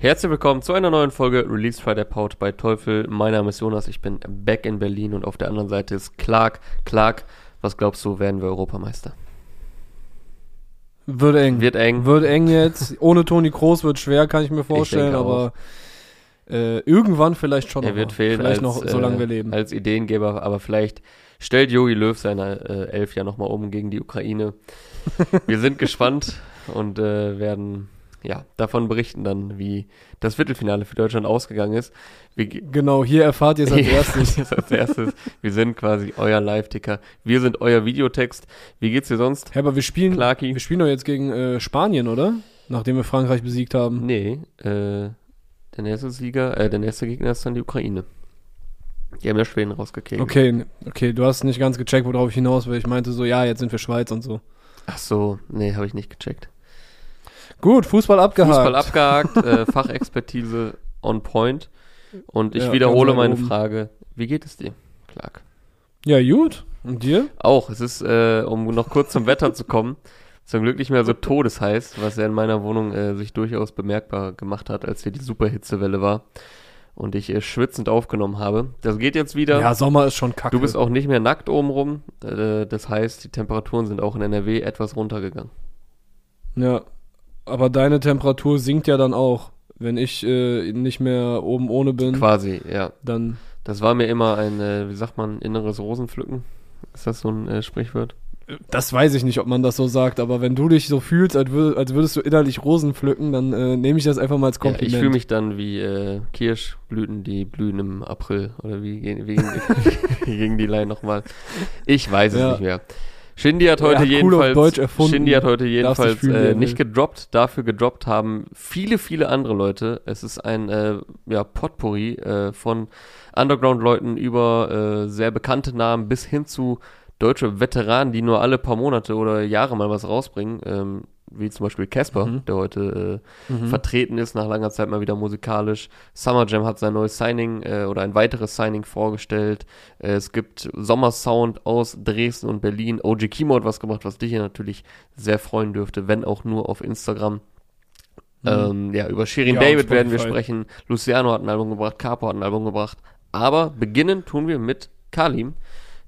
Herzlich willkommen zu einer neuen Folge Release Friday Powered bei Teufel. Mein Name ist Jonas, ich bin back in Berlin und auf der anderen Seite ist Clark. Clark, was glaubst du, werden wir Europameister? Wird eng. Wird eng. Wird eng jetzt. Ohne Toni Kroos wird schwer, kann ich mir vorstellen, denke aber äh, irgendwann vielleicht schon Er noch wird mal. fehlen Vielleicht als, noch, solange äh, wir leben. als Ideengeber, aber vielleicht stellt Jogi Löw seine äh, Elf ja nochmal um gegen die Ukraine. wir sind gespannt und äh, werden ja davon berichten dann, wie das Viertelfinale für Deutschland ausgegangen ist. Wir, ge- Genau, hier erfahrt ihr es als erstes. als erstes. Wir sind quasi euer Live-Ticker. Wir sind euer Videotext. Wie geht's dir sonst? Hey, aber wir spielen, Clarky? wir spielen doch jetzt gegen äh, Spanien, oder? Nachdem wir Frankreich besiegt haben. Nee, äh, der nächste Sieger, äh, der nächste Gegner ist dann die Ukraine. Die haben ja Schweden rausgekegelt. Okay, okay, du hast nicht ganz gecheckt, worauf ich hinaus will. Ich meinte so, ja, jetzt sind wir Schweiz und so. Ach so, nee, habe ich nicht gecheckt. Gut, Fußball abgehakt. Fußball abgehakt, äh, Fachexpertise on point. Und ich Ja, wiederhole meine oben. Frage. Wie geht es dir, Clark? Ja, gut. Und dir? Auch, es ist, äh, um noch kurz zum Wetter zu kommen, zum Glück nicht mehr so todesheiß, was ja in meiner Wohnung äh, sich durchaus bemerkbar gemacht hat, als hier die Superhitzewelle war und ich äh, schwitzend aufgenommen habe. Das geht jetzt wieder. Ja, Sommer ist schon kacke. du bist auch nicht mehr nackt obenrum. Äh, das heißt, die Temperaturen sind auch in NRW etwas runtergegangen. Ja, aber deine Temperatur sinkt ja dann auch. Wenn ich äh, nicht mehr oben ohne bin, Quasi, ja. dann Das war mir immer ein, äh, wie sagt man, inneres Rosenpflücken. Ist das so ein äh, Sprichwort? Das weiß ich nicht, ob man das so sagt, aber wenn du dich so fühlst, als, würd, als würdest du innerlich Rosen pflücken, dann äh, nehme ich das einfach mal als Ja, Kompliment. ich fühle mich dann wie äh, Kirschblüten, die blühen im April. Oder wie wie gegen, wie gegen die Line nochmal? Ich weiß es Ja. nicht mehr. Shindy hat heute cool auf jedenfalls. Shindy hat heute jedenfalls äh, nicht gedroppt. Dafür gedroppt haben viele, viele andere Leute. Es ist ein äh, ja, Potpourri äh, von Underground-Leuten über äh, sehr bekannte Namen bis hin zu deutsche Veteranen, die nur alle paar Monate oder Jahre mal was rausbringen. Ähm, wie zum Beispiel Casper, Mhm. der heute äh, Mhm. vertreten ist, nach langer Zeit mal wieder musikalisch. Summer Jam hat sein neues Signing äh, oder ein weiteres Signing vorgestellt. Äh, es gibt Sommersound aus Dresden und Berlin. OG Kimo hat was gemacht, was dich hier natürlich sehr freuen dürfte, wenn auch nur auf Instagram. Ähm, ja, über Shirin Ja, David werden wir sprechen. Luciano hat ein Album gebracht, Capo hat ein Album gebracht. Aber beginnen tun wir mit Kalim.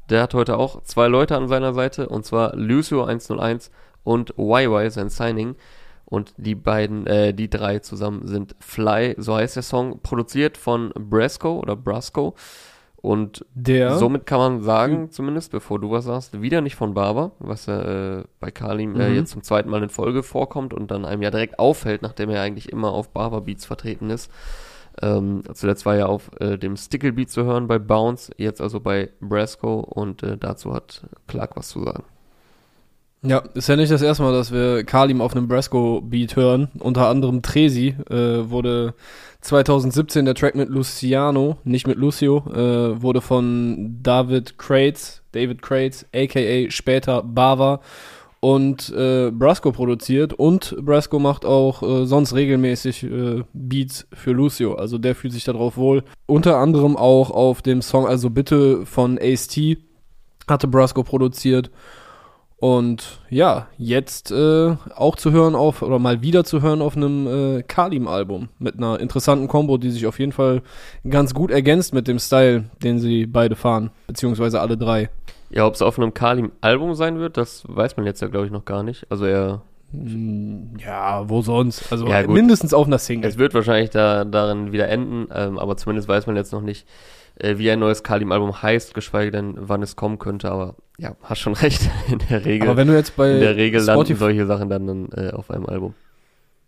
Der hat heute auch zwei Leute an seiner Seite, und zwar Lucio 101 und YY, sein Signing. Und die beiden, äh, die drei zusammen sind Fly, so heißt der Song, produziert von Brasco oder Brasco. Und Der, somit kann man sagen, Mhm. zumindest bevor du was sagst, wieder nicht von Barber, was ja äh, bei Kalim äh, Mhm. jetzt zum zweiten Mal in Folge vorkommt und dann einem ja direkt auffällt, nachdem er eigentlich immer auf Barber Beats vertreten ist. Ähm, zuletzt war er auf äh, dem Stickle Beat zu hören bei Bounce, jetzt also bei Brasco und äh, dazu hat Clark was zu sagen. Ja, ist ja nicht das erste Mal, dass wir Kalim auf einem Brasco-Beat hören. Unter anderem Tresi äh, wurde 2017 der Track mit Luciano, nicht mit Lucio, äh, wurde von David Crates, David Crates, aka später Bava und äh, Brasco produziert und Brasco macht auch äh, sonst regelmäßig äh, Beats für Lucio, also der fühlt sich darauf wohl. Unter anderem auch auf dem Song Also Bitte von Ace-T hatte Brasco produziert und ja, jetzt äh, auch zu hören auf, oder mal wieder zu hören auf einem äh, Kalim-Album mit einer interessanten Combo, die sich auf jeden Fall ganz gut ergänzt mit dem Style, den sie beide fahren, beziehungsweise alle drei. Ja, ob es auf einem Kalim-Album sein wird, das weiß man jetzt ja, glaube ich, noch gar nicht. Also er, Ja, wo sonst? Also Ja, mindestens auf einer Single. es wird wahrscheinlich da darin wieder enden, ähm, aber zumindest weiß man jetzt noch nicht, äh, wie ein neues Kalim-Album heißt, geschweige denn, wann es kommen könnte. Aber ja, hast schon recht. In der Regel, Aber wenn du jetzt bei in der Regel landen Spotify, solche Sachen dann, dann äh, auf einem Album.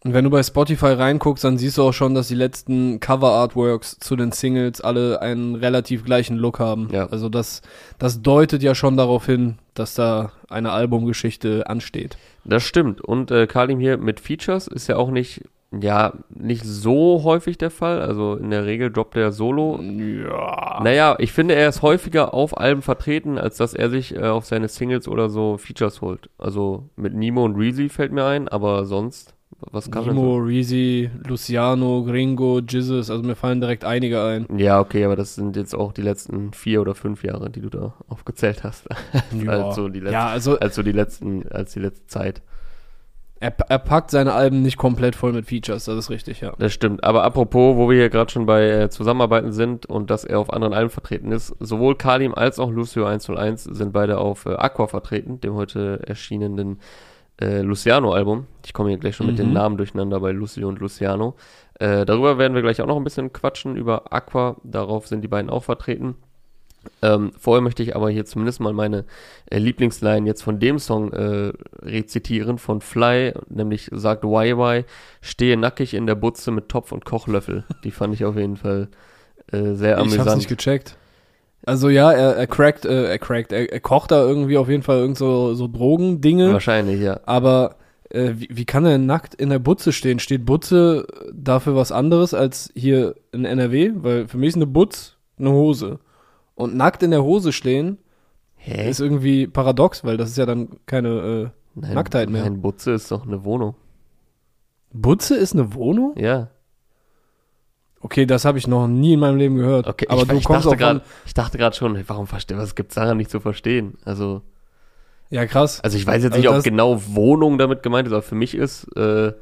Wenn du bei Spotify reinguckst, dann siehst du auch schon, dass die letzten Cover-Artworks zu den Singles alle einen relativ gleichen Look haben. Ja. Also das, das deutet ja schon darauf hin, dass da eine Albumgeschichte ansteht. Das stimmt. Und äh, Kalim hier mit Features ist ja auch nicht, ja, nicht so häufig der Fall. Also in der Regel droppt er solo. Ja. Naja, ich finde, er ist häufiger auf Alben vertreten, als dass er sich äh, auf seine Singles oder so Features holt. Also mit Nemo und Reezy fällt mir ein, aber sonst, was kann er Nemo, Reezy, Luciano, Gringo, Jizzes, also mir fallen direkt einige ein. Ja, okay, aber das sind jetzt auch die letzten vier oder fünf Jahre, die du da aufgezählt hast. Ja. also die letzten, Ja, also als so die letzten, als die letzte Zeit. Er, er packt seine Alben nicht komplett voll mit Features, das ist richtig, ja. Das stimmt. Aber apropos, wo wir hier gerade schon bei äh, Zusammenarbeiten sind und dass er auf anderen Alben vertreten ist, sowohl Kalim als auch Lucio 101 sind beide auf äh, Aqua vertreten, dem heute erschienenen äh, Luciano-Album. Ich komme hier gleich schon mhm. mit den mhm. Namen durcheinander bei Lucio und Luciano. Äh, darüber werden wir gleich auch noch ein bisschen quatschen, über Aqua. Darauf sind die beiden auch vertreten. Ähm, vorher möchte ich aber hier zumindest mal meine äh, Lieblingsline jetzt von dem Song äh, rezitieren, von Fly, nämlich sagt YY, stehe nackig in der Butze mit Topf und Kochlöffel. Die fand ich auf jeden Fall äh, sehr amüsant. Ich hab's nicht gecheckt. Also ja, er, er crackt, äh, er crackt, er, er, kocht da irgendwie auf jeden Fall irgend so, so Drogendinge. Wahrscheinlich, ja. Aber äh, wie, wie kann er nackt in der Butze stehen? Steht Butze dafür was anderes als hier in NRW? Weil für mich ist eine Butz eine Hose. Und nackt in der Hose stehen Hä? ist irgendwie paradox, weil das ist ja dann keine äh, nein, Nacktheit mehr. Nein, Butze ist doch eine Wohnung. Butze ist eine Wohnung? Ja. Okay, das habe ich noch nie in meinem Leben gehört. Okay, aber ich, du ich kommst dachte grad, Ich dachte gerade schon, warum verstehe, was gibt's daran nicht zu verstehen? Also. Ja, krass. Also ich weiß jetzt also nicht, ob genau Wohnung damit gemeint ist, aber für mich ist, äh,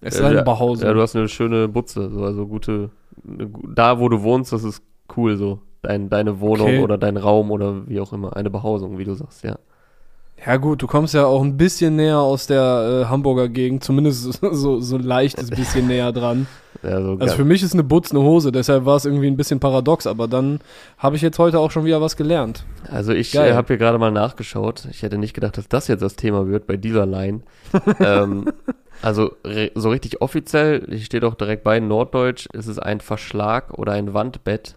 es ist eine Behausung. Ja, du hast eine schöne Butze, so, also gute, da wo du wohnst, das ist cool so dein, deine Wohnung okay. oder dein Raum oder wie auch immer, eine Behausung, wie du sagst, ja. Ja gut, du kommst ja auch ein bisschen näher aus der äh, Hamburger Gegend, zumindest so, so leichtes bisschen näher dran. Ja, so also für mich ist eine Butz eine Hose, deshalb war es irgendwie ein bisschen paradox, aber dann habe ich jetzt heute auch schon wieder was gelernt. Also ich äh, habe hier gerade mal nachgeschaut. Ich hätte nicht gedacht, dass das jetzt das Thema wird bei dieser Line. ähm, also so richtig offiziell, ich stehe doch direkt bei Norddeutsch, ist es ein Verschlag oder ein Wandbett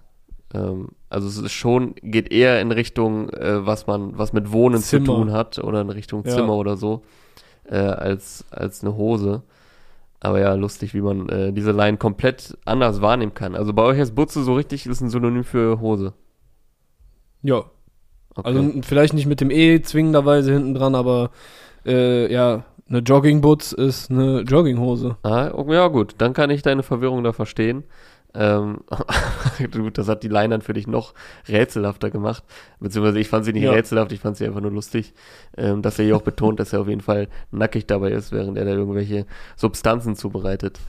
ähm, also es ist schon, geht eher in Richtung, äh, was man, was mit Wohnen Zimmer. zu tun hat oder in Richtung ja. Zimmer oder so, äh, als, als eine Hose. Aber ja, lustig, wie man äh, diese Line komplett anders wahrnehmen kann. Also bei euch ist Butze so richtig, ist ein Synonym für Hose. Ja. Okay. Also vielleicht nicht mit dem E zwingenderweise hinten dran, aber äh, ja, eine Joggingbutz ist eine Jogginghose. Ah, ja gut, dann kann ich deine Verwirrung da verstehen. Ähm, das hat die Line dann für dich noch rätselhafter gemacht. Beziehungsweise ich fand sie nicht ja. rätselhaft, ich fand sie einfach nur lustig, ähm, dass er hier auch betont, dass er auf jeden Fall nackig dabei ist, während er da irgendwelche Substanzen zubereitet.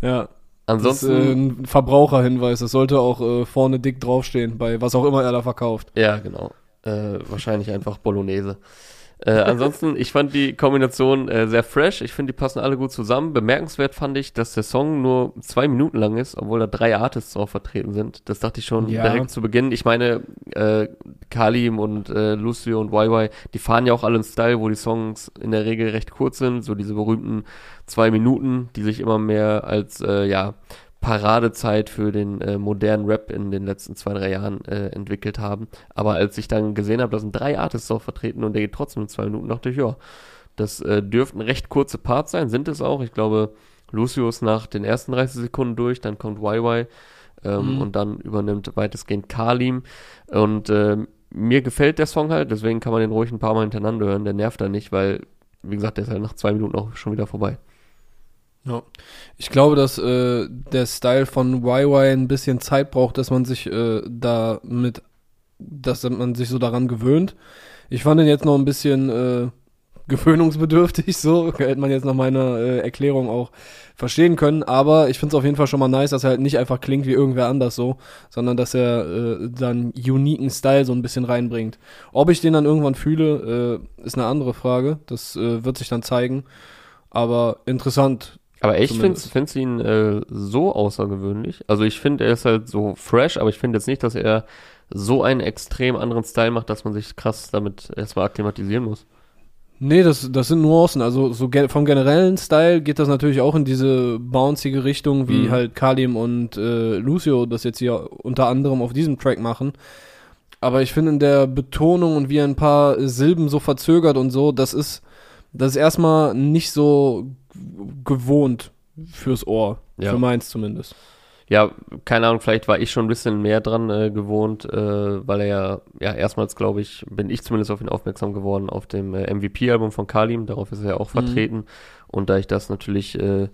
Ja. Ansonsten. Das ist, äh, ein Verbraucherhinweis, das sollte auch äh, vorne dick draufstehen, bei was auch immer er da verkauft. Ja, genau. Äh, wahrscheinlich einfach Bolognese. Äh, ansonsten, ich fand die Kombination äh, sehr fresh. Ich finde, die passen alle gut zusammen. Bemerkenswert fand ich, dass der Song nur zwei Minuten lang ist, obwohl da drei Artists drauf vertreten sind. Das dachte ich schon ja. direkt zu Beginn. Ich meine, äh, Kalim und äh, Lucio und YY, die fahren ja auch alle einen Style, wo die Songs in der Regel recht kurz sind. So diese berühmten zwei Minuten, die sich immer mehr als, äh, ja, Paradezeit für den äh, modernen Rap in den letzten zwei, drei Jahren äh, entwickelt haben. Aber als ich dann gesehen habe, da sind drei Artists auch vertreten und der geht trotzdem in zwei Minuten, dachte ich, ja, das äh, dürften recht kurze Parts sein, sind es auch. Ich glaube, Lucio ist nach den ersten 30 Sekunden durch, dann kommt YY ähm, mhm. und dann übernimmt weitestgehend Kalim. Und äh, mir gefällt der Song halt, deswegen kann man den ruhig ein paar Mal hintereinander hören, der nervt da nicht, weil, wie gesagt, der ist halt nach zwei Minuten auch schon wieder vorbei. Ja. Ich glaube, dass äh, der Style von YY ein bisschen Zeit braucht, dass man sich äh, da mit, dass man sich so daran gewöhnt. Ich fand ihn jetzt noch ein bisschen äh, gewöhnungsbedürftig, so hätte man jetzt nach meiner äh, Erklärung auch verstehen können. Aber ich finde es auf jeden Fall schon mal nice, dass er halt nicht einfach klingt wie irgendwer anders so, sondern dass er äh, dann uniken Style so ein bisschen reinbringt. Ob ich den dann irgendwann fühle, äh, ist eine andere Frage. Das äh, wird sich dann zeigen. Aber interessant, aber ich finde find ihn äh, so außergewöhnlich. Also ich finde, er ist halt so fresh, aber ich finde jetzt nicht, dass er so einen extrem anderen Style macht, dass man sich krass damit erstmal akklimatisieren muss. Nee, das, das sind Nuancen. Also so ge vom generellen Style geht das natürlich auch in diese bouncige Richtung, wie mhm. halt Kalim und äh, Lucio das jetzt hier unter anderem auf diesem Track machen. Aber ich finde in der Betonung und wie ein paar Silben so verzögert und so, das ist, das ist erstmal nicht so gewohnt fürs Ohr. Ja. Für meins zumindest. Ja, keine Ahnung, vielleicht war ich schon ein bisschen mehr dran äh, gewohnt, äh, weil er ja, ja, erstmals, glaube ich, bin ich zumindest auf ihn aufmerksam geworden auf dem äh, MVP-Album von Kalim, darauf ist er ja auch mhm. vertreten. Und da ich das natürlich äh,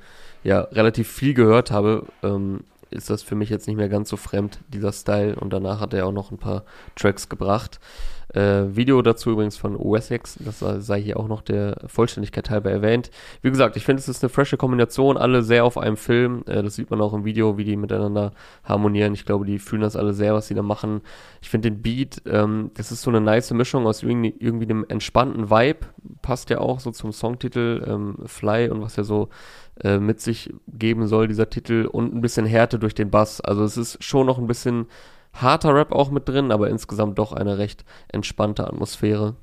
ja relativ viel gehört habe, ähm, ist das für mich jetzt nicht mehr ganz so fremd, dieser Style. Und danach hat er auch noch ein paar Tracks gebracht. Äh, Video dazu übrigens von Wessex, das sei hier auch noch der Vollständigkeit halber erwähnt. Wie gesagt, ich finde, es ist eine frische Kombination, alle sehr auf einem Film. Äh, das sieht man auch im Video, wie die miteinander harmonieren. Ich glaube, die fühlen das alle sehr, was sie da machen. Ich finde den Beat, ähm, das ist so eine nice Mischung aus irgendwie, irgendwie einem entspannten Vibe. Passt ja auch so zum Songtitel ähm, Fly und was ja so äh, mit sich geben soll, dieser Titel. Und ein bisschen Härte durch den Bass. Also es ist schon noch ein bisschen harter Rap auch mit drin, aber insgesamt doch eine recht entspannte Atmosphäre.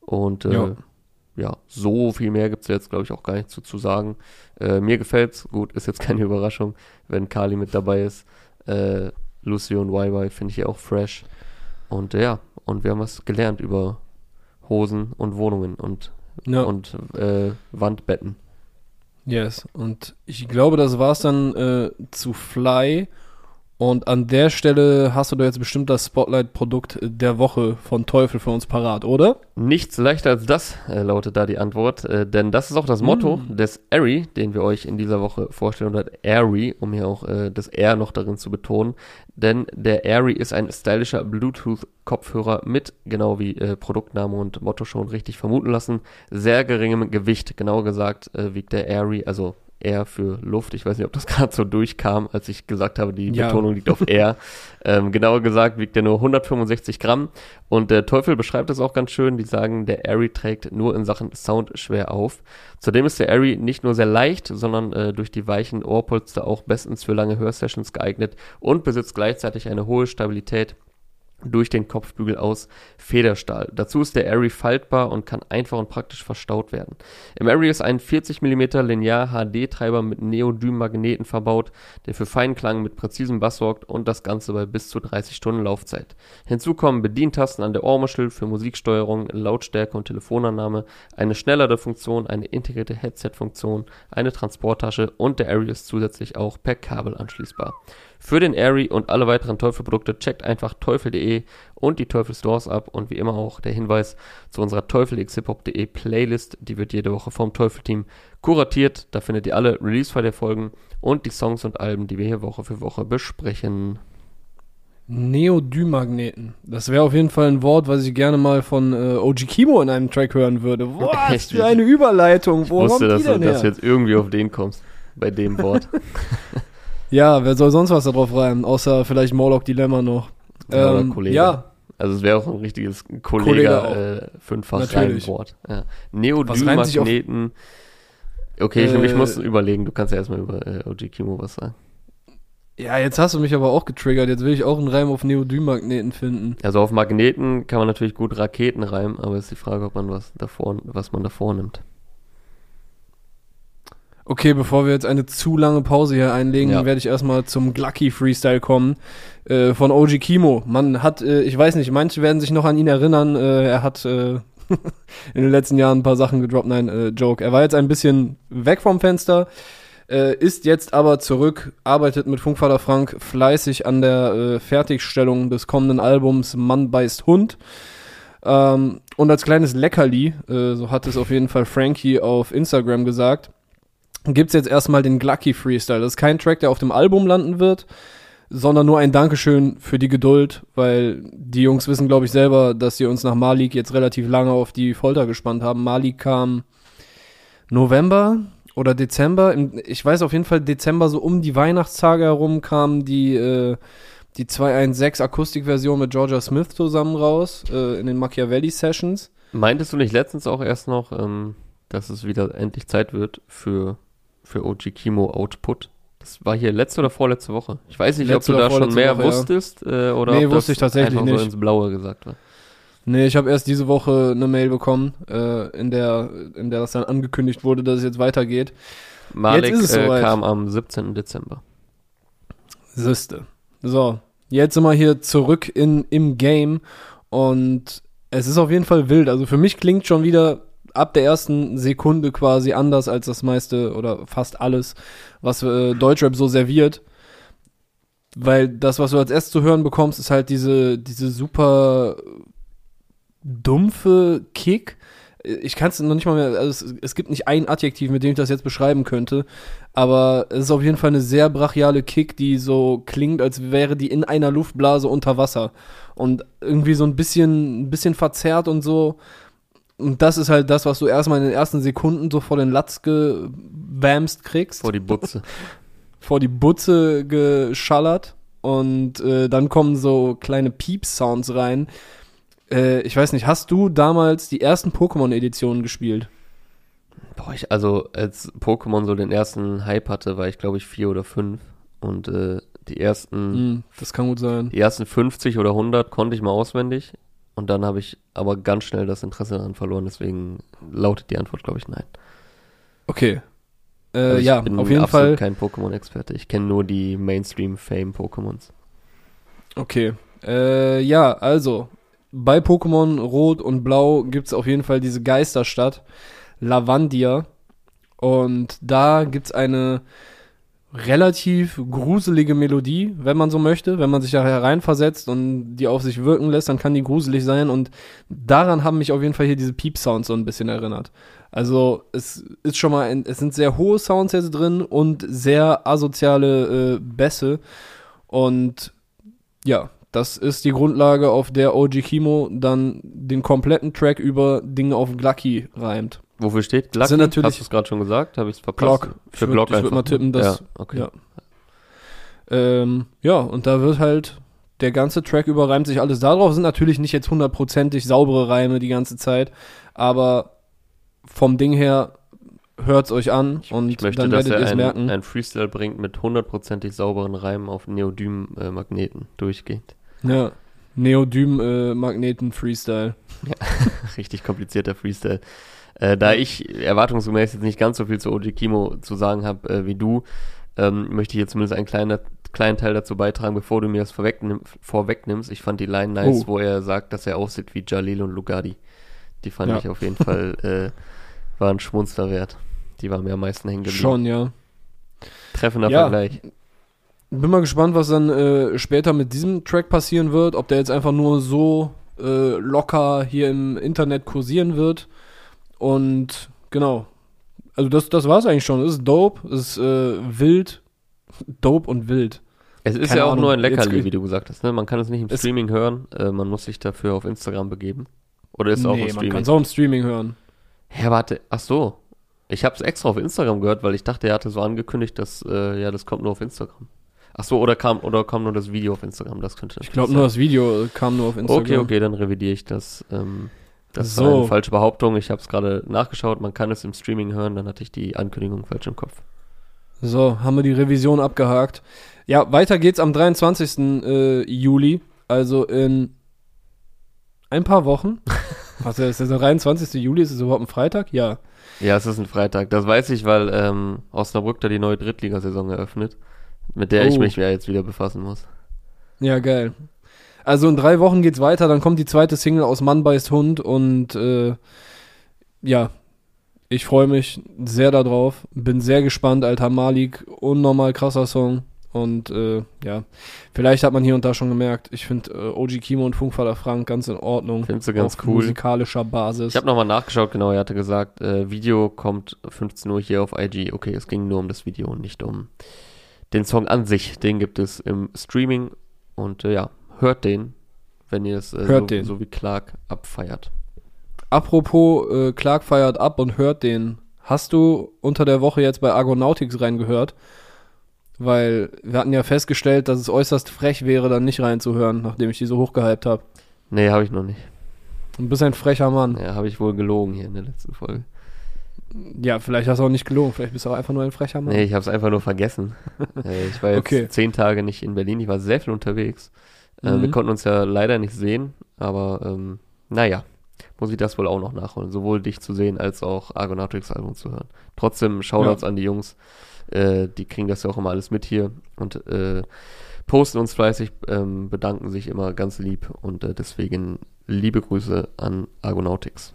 Und äh, ja. ja. so viel mehr gibt es jetzt, glaube ich, auch gar nicht zu, zu sagen. Äh, mir gefällt's. Gut, ist jetzt keine Überraschung, wenn Kali mit dabei ist. Äh, Lucy und YY finde ich ja auch fresh. Und äh, ja, und wir haben was gelernt über Hosen und Wohnungen und, ja. und äh, Wandbetten. Yes, und ich glaube, das war es dann äh, zu Fly. Und an der Stelle hast du da jetzt bestimmt das Spotlight-Produkt der Woche von Teufel für uns parat, oder? Nichts leichter als das, äh, lautet da die Antwort. Äh, denn das ist auch das Motto mm. des Airy, den wir euch in dieser Woche vorstellen, oder Airy, um hier auch äh, das R noch darin zu betonen. Denn der Airy ist ein stylischer Bluetooth-Kopfhörer mit, genau wie äh, Produktname und Motto schon richtig vermuten lassen, sehr geringem Gewicht. Genauer gesagt äh, wiegt der Airy, also R für Luft. Ich weiß nicht, ob das gerade so durchkam, als ich gesagt habe, die ja. Betonung liegt auf R. ähm, genauer gesagt wiegt er nur 165 Gramm. Und der Teufel beschreibt das auch ganz schön. Die sagen, der Airy trägt nur in Sachen Sound schwer auf. Zudem ist der Airy nicht nur sehr leicht, sondern äh, durch die weichen Ohrpolster auch bestens für lange Hörsessions geeignet und besitzt gleichzeitig eine hohe Stabilität durch den Kopfbügel aus Federstahl. Dazu ist der Airy faltbar und kann einfach und praktisch verstaut werden. Im Airy ist ein 40 mm Linear HD-Treiber mit Neodym-Magneten verbaut, der für Feinklang mit präzisem Bass sorgt und das Ganze bei bis zu 30 Stunden Laufzeit. Hinzu kommen Bedientasten an der Ohrmuschel für Musiksteuerung, Lautstärke und Telefonannahme, eine schnellere Funktion, eine integrierte Headset-Funktion, eine Transporttasche und der Airy ist zusätzlich auch per Kabel anschließbar. Für den Airy und alle weiteren Teufel-Produkte checkt einfach teufel.de und die Teufel Stores ab und wie immer auch der Hinweis zu unserer teufel-hiphop.de Playlist, die wird jede Woche vom Teufel-Team kuratiert. Da findet ihr alle Release-File der Folgen und die Songs und Alben, die wir hier Woche für Woche besprechen. Neodym-Magneten. Das wäre auf jeden Fall ein Wort, was ich gerne mal von äh, OG Kimo in einem Track hören würde. Was für eine Überleitung. Wo ich wusste, dass, du, dass du jetzt irgendwie auf den kommst. Bei dem Wort. Ja, wer soll sonst was darauf reimen, außer vielleicht Morlock Dilemma noch. Ja, ähm, Kollege. Ja. Also es wäre auch ein richtiges Kollege, äh, fünffach Reimwort. Ja. Neodym-Magneten. Okay, ich, äh, ich, muss überlegen, du kannst ja erstmal über äh, OG Kimo was sagen. Ja, jetzt hast du mich aber auch getriggert. Jetzt will ich auch einen Reim auf Neodym-Magneten finden. Also auf Magneten kann man natürlich gut Raketen reimen, aber ist die Frage, ob man was davor, was man davor nimmt. Okay, bevor wir jetzt eine zu lange Pause hier einlegen, ja. werde ich erstmal zum Glucky Freestyle kommen äh, von OG Kimo. Man hat, äh, ich weiß nicht, manche werden sich noch an ihn erinnern. Äh, er hat äh, in den letzten Jahren ein paar Sachen gedroppt. Nein, äh, Joke. Er war jetzt ein bisschen weg vom Fenster, äh, ist jetzt aber zurück, arbeitet mit Funkvater Frank fleißig an der Fertigstellung des kommenden Albums Mann beißt Hund. Ähm, und als kleines Leckerli, so hat es auf jeden Fall Frankie auf Instagram gesagt, gibt es jetzt erstmal den Glucky Freestyle. Das ist kein Track, der auf dem Album landen wird, sondern nur ein Dankeschön für die Geduld, weil die Jungs wissen, glaube ich, selber, dass sie uns nach Malik jetzt relativ lange auf die Folter gespannt haben. Malik kam November oder Dezember. Ich weiß auf jeden Fall, Dezember so um die Weihnachtstage herum kam die, äh, die 216 Akustikversion mit Georgia Smith zusammen raus, äh, in den Machiavelli Sessions. Meintest du nicht letztens auch erst noch, ähm, dass es wieder endlich Zeit wird für für OG Kimo Output. Das war hier letzte oder vorletzte Woche. Ich weiß nicht, letzte ob du da schon mehr Woche, wusstest ja. äh, oder nee, ob wusste das ich tatsächlich einfach so ins Blaue gesagt war. Nee, ich habe erst diese Woche eine Mail bekommen, äh, in, der, in der das dann angekündigt wurde, dass es jetzt weitergeht. Malik jetzt äh, kam am 17. Dezember. Siste. So, jetzt sind wir hier zurück in, im Game und es ist auf jeden Fall wild. Also für mich klingt schon wieder ab der ersten Sekunde quasi anders als das meiste oder fast alles, was äh, Deutschrap so serviert. Weil das, was du als erstes zu hören bekommst, ist halt diese, diese super dumpfe Kick. ich kann es noch nicht mal mehr, also es, es, gibt nicht ein Adjektiv, mit dem ich das jetzt beschreiben könnte, aber es ist auf jeden Fall eine sehr brachiale Kick, die so klingt, als wäre die in einer Luftblase unter Wasser und irgendwie so ein bisschen, ein bisschen verzerrt und so. Und das ist halt das, was du erstmal in den ersten Sekunden so vor den Latz gewamst kriegst. Vor die Butze. vor die Butze geschallert und äh, dann kommen so kleine Piep-Sounds rein, äh, ich weiß nicht, hast du damals die ersten Pokémon-Editionen gespielt? Boah, ich, also als Pokémon so den ersten Hype hatte, war ich glaube ich vier oder fünf. Und äh, die ersten. Mm, das kann gut sein. Die ersten 50 oder 100 konnte ich mal auswendig. Und dann habe ich aber ganz schnell das Interesse daran verloren. Deswegen lautet die Antwort, glaube ich, nein. Okay. Äh, also ja, auf jeden Fall. Ich bin kein Pokémon-Experte. Ich kenne nur die Mainstream-Fame-Pokémons. Okay. Äh, ja, also bei Pokémon Rot und Blau gibt es auf jeden Fall diese Geisterstadt, Lavandia. Und da gibt es eine relativ gruselige Melodie, wenn man so möchte. Wenn man sich da hereinversetzt und die auf sich wirken lässt, dann kann die gruselig sein. Und daran haben mich auf jeden Fall hier diese Piep-Sounds so ein bisschen erinnert. Also es ist schon mal, es sind sehr hohe Sounds jetzt drin und sehr asoziale äh, Bässe. Und ja, das ist die Grundlage, auf der OG Kimo dann den kompletten Track über Dinge auf Glucky reimt. Wofür steht Glucky? Sind natürlich Hast du es gerade schon gesagt? Habe ich es verpasst? Glock. Für Glock Ich würde mal tippen, dass... Ja, okay. Ja. Ähm, ja, und da wird halt der ganze Track über reimt sich alles darauf. Sind natürlich nicht jetzt hundertprozentig saubere Reime die ganze Zeit, aber vom Ding her hört's euch an ich, und ich möchte, dann werdet ihr es merken. ein Freestyle bringt mit hundertprozentig sauberen Reimen auf Neodym-Magneten durchgehend. Ja. Neodym-Magneten äh, Freestyle. Ja, richtig komplizierter Freestyle. Äh, da ich erwartungsgemäß jetzt nicht ganz so viel zu OG Kimo zu sagen habe äh, wie du, ähm, möchte ich hier zumindest einen kleinen, kleinen Teil dazu beitragen, bevor du mir das vorwegnimm, vorwegnimmst. Ich fand die Line nice, oh. wo er sagt, dass er aussieht wie Jalil und Lugardi. Die fand ja. ich auf jeden Fall, äh, war ein Schmunzler wert. Die war mir am meisten hängen geblieben. Schon, ja. Treffender ja. Vergleich. Bin mal gespannt, was dann äh, später mit diesem Track passieren wird. Ob der jetzt einfach nur so äh, locker hier im Internet kursieren wird. Und genau. Also das, das war es eigentlich schon. Es ist dope, es ist äh, wild. Dope und wild. Es ist Keine ja auch Ahnung. nur ein Leckerli, wie du gesagt hast. Ne? Man kann es nicht im Streaming hören. Äh, man muss sich dafür auf Instagram begeben. Oder ist es nee, auch im Streaming? man kann es auch im Streaming hören. Ja, warte. Ach so. Ich habe es extra auf Instagram gehört, weil ich dachte, er hatte so angekündigt, dass äh, ja, das kommt nur auf Instagram. Ach so, oder kam, oder kam nur das Video auf Instagram? Das könnte Ich glaube nur das Video kam nur auf Instagram. Okay, okay, dann revidiere ich das. Ähm, das so. war eine falsche Behauptung. Ich habe es gerade nachgeschaut. Man kann es im Streaming hören. Dann hatte ich die Ankündigung falsch im Kopf. So, haben wir die Revision abgehakt. Ja, weiter geht's am 23. Äh, Juli. Also in ein paar Wochen. Was ist das? Der 23. Juli? Ist es überhaupt ein Freitag? Ja. Ja, es ist ein Freitag. Das weiß ich, weil ähm, Osnabrück da die neue Drittligasaison eröffnet mit der oh. ich mich ja jetzt wieder befassen muss. Ja, geil. Also in drei Wochen geht's weiter, dann kommt die zweite Single aus Mann beißt Hund und äh, ja, ich freue mich sehr darauf. Bin sehr gespannt, alter Malik, unnormal krasser Song. Und äh, ja, vielleicht hat man hier und da schon gemerkt, ich finde äh, OG Kimo und Funkvater Frank ganz in Ordnung. Findest du ganz auf cool. musikalischer Basis. Ich habe nochmal nachgeschaut, genau, er hatte gesagt, äh, Video kommt 15 Uhr hier auf IG. Okay, es ging nur um das Video und nicht um den Song an sich, den gibt es im Streaming und äh, ja, hört den, wenn ihr es äh, so, so, wie Clark abfeiert. Apropos, äh, Clark feiert ab und hört den. Hast du unter der Woche jetzt bei Argonautics reingehört? Weil wir hatten ja festgestellt, dass es äußerst frech wäre, dann nicht reinzuhören, nachdem ich die so hochgehypt habe. Nee, habe ich noch nicht. Du bist ein frecher Mann. Ja, habe ich wohl gelogen hier in der letzten Folge. Ja, vielleicht hast du auch nicht gelogen, vielleicht bist du auch einfach nur ein frecher Mann. Nee, ich habe es einfach nur vergessen. Äh, ich war jetzt okay. zehn Tage nicht in Berlin, ich war sehr viel unterwegs. Äh, mhm. Wir konnten uns ja leider nicht sehen, aber ähm, naja, muss ich das wohl auch noch nachholen. Sowohl dich zu sehen, als auch Argonautics Album zu hören. Trotzdem Shoutouts ja. an die Jungs, äh, die kriegen das ja auch immer alles mit hier und äh, posten uns fleißig, ähm, bedanken sich immer ganz lieb und äh, deswegen liebe Grüße an Argonautics.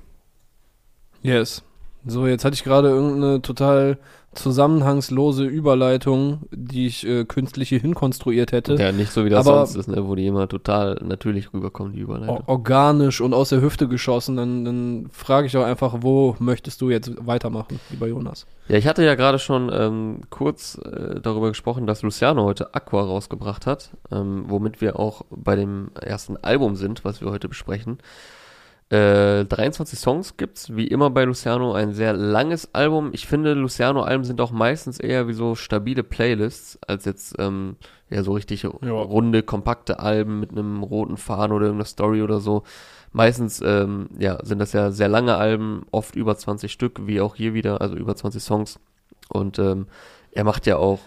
Yes. So, jetzt hatte ich gerade irgendeine total zusammenhangslose Überleitung, die ich äh, künstlich hier hinkonstruiert hätte. Ja, nicht so wie das Aber- sonst ist, ne, wo die immer total natürlich rüberkommen, die Überleitung. Or organisch und aus der Hüfte geschossen, dann, dann frage ich auch einfach, wo möchtest du jetzt weitermachen, lieber Jonas? Ja, ich hatte ja gerade schon ähm, kurz äh, darüber gesprochen, dass Luciano heute Aqua rausgebracht hat, ähm, womit wir auch bei dem ersten Album sind, was wir heute besprechen. Äh, 23 Songs gibt's, wie immer bei Luciano, ein sehr langes Album. Ich finde, Luciano-Alben sind auch meistens eher wie so stabile Playlists, als jetzt ähm, ja so richtig runde, kompakte Alben mit einem roten Faden oder irgendeiner Story oder so. Meistens ähm, ja, sind das ja sehr lange Alben, oft über 20 Stück, wie auch hier wieder, also über 20 Songs. Und ähm, er macht ja auch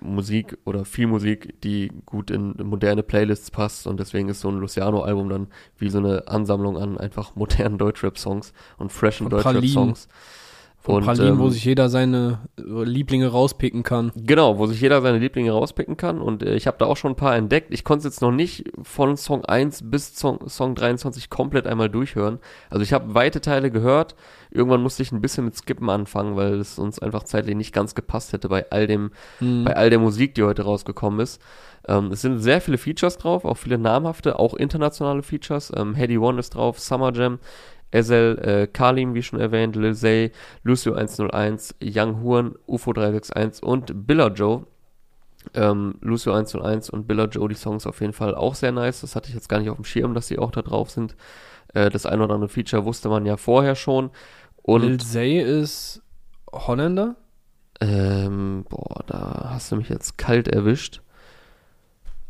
Musik oder viel Musik, die gut in moderne Playlists passt und deswegen ist so ein Luciano-Album dann wie so eine Ansammlung an einfach modernen Deutschrap-Songs und freshen. Deutschrap-Songs. Von Und, Pralinen, wo ähm, sich jeder seine äh, Lieblinge rauspicken kann. Genau, wo sich jeder seine Lieblinge rauspicken kann und äh, ich habe da auch schon ein paar entdeckt. Ich konnte es jetzt noch nicht von Song 1 bis Song, Song 23 komplett einmal durchhören. Also ich habe weite Teile gehört. Irgendwann musste ich ein bisschen mit Skippen anfangen, weil es uns einfach zeitlich nicht ganz gepasst hätte bei all dem, Hm. bei all der Musik, die heute rausgekommen ist. Ähm, es sind sehr viele Features drauf, auch viele namhafte, auch internationale Features. Ähm, Heady One ist drauf, Summer Jam, Ezel, äh, Kalim, wie schon erwähnt, Lil Zay, Lucio 101, Young Huren, UFO 361 und Billa Joe. Ähm, Lucio 101 und Billa Joe, die Songs auf jeden Fall auch sehr nice. Das hatte ich jetzt gar nicht auf dem Schirm, dass die auch da drauf sind. Äh, das ein oder andere Feature wusste man ja vorher schon. Und Lil Zay ist Holländer? ähm, boah, da hast du mich jetzt kalt erwischt.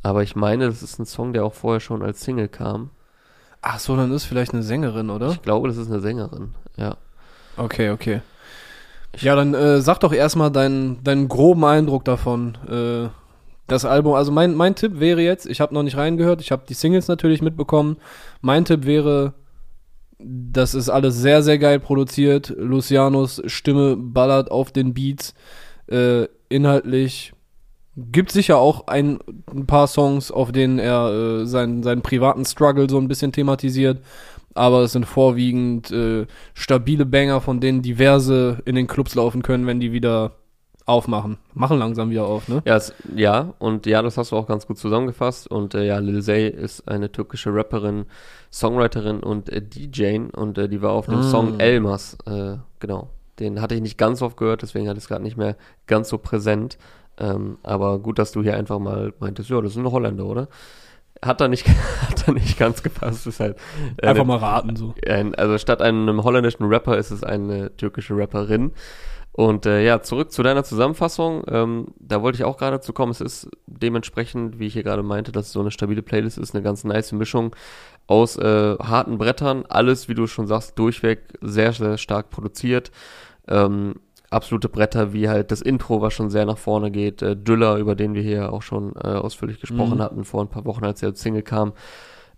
Aber ich meine, das ist ein Song, der auch vorher schon als Single kam. Ach so, dann ist vielleicht eine Sängerin, oder? Ich glaube, das ist eine Sängerin. Ja. Okay, okay. Ja, dann äh, sag doch erstmal deinen, deinen groben Eindruck davon. Äh, das Album, also mein, mein Tipp wäre jetzt, ich habe noch nicht reingehört, ich habe die Singles natürlich mitbekommen. Mein Tipp wäre, das ist alles sehr, sehr geil produziert. Lucianos Stimme ballert auf den Beats. Äh, inhaltlich gibt sicher auch ein, ein paar Songs, auf denen er äh, seinen, seinen privaten Struggle so ein bisschen thematisiert. Aber es sind vorwiegend äh, stabile Banger, von denen diverse in den Clubs laufen können, wenn die wieder aufmachen. Machen langsam wieder auf, ne? Ja, es, ja, und ja, das hast du auch ganz gut zusammengefasst. Und äh, ja, Lil Zay ist eine türkische Rapperin, Songwriterin und äh, DJ und äh, die war auf dem Mm. Song Elmas, äh, genau. Den hatte ich nicht ganz oft gehört, deswegen hatte ich es gerade nicht mehr ganz so präsent. Ähm, aber gut, dass du hier einfach mal meintest, ja, das ist ein Holländer, oder? Hat da nicht, hat da nicht ganz gepasst. Ist halt äh, Einfach eine- mal raten, so. ein, also statt einem holländischen Rapper ist es eine türkische Rapperin. Und äh, ja, zurück zu deiner Zusammenfassung. Ähm, da wollte ich auch gerade zu kommen. Es ist dementsprechend, wie ich hier gerade meinte, dass es so eine stabile Playlist ist, eine ganz nice Mischung aus äh, harten Brettern. Alles, wie du schon sagst, durchweg sehr, sehr stark produziert. Ähm, absolute Bretter, wie halt das Intro, was schon sehr nach vorne geht. Äh, Driller, über den wir hier auch schon äh, ausführlich gesprochen Mhm. hatten vor ein paar Wochen, als er als Single kam.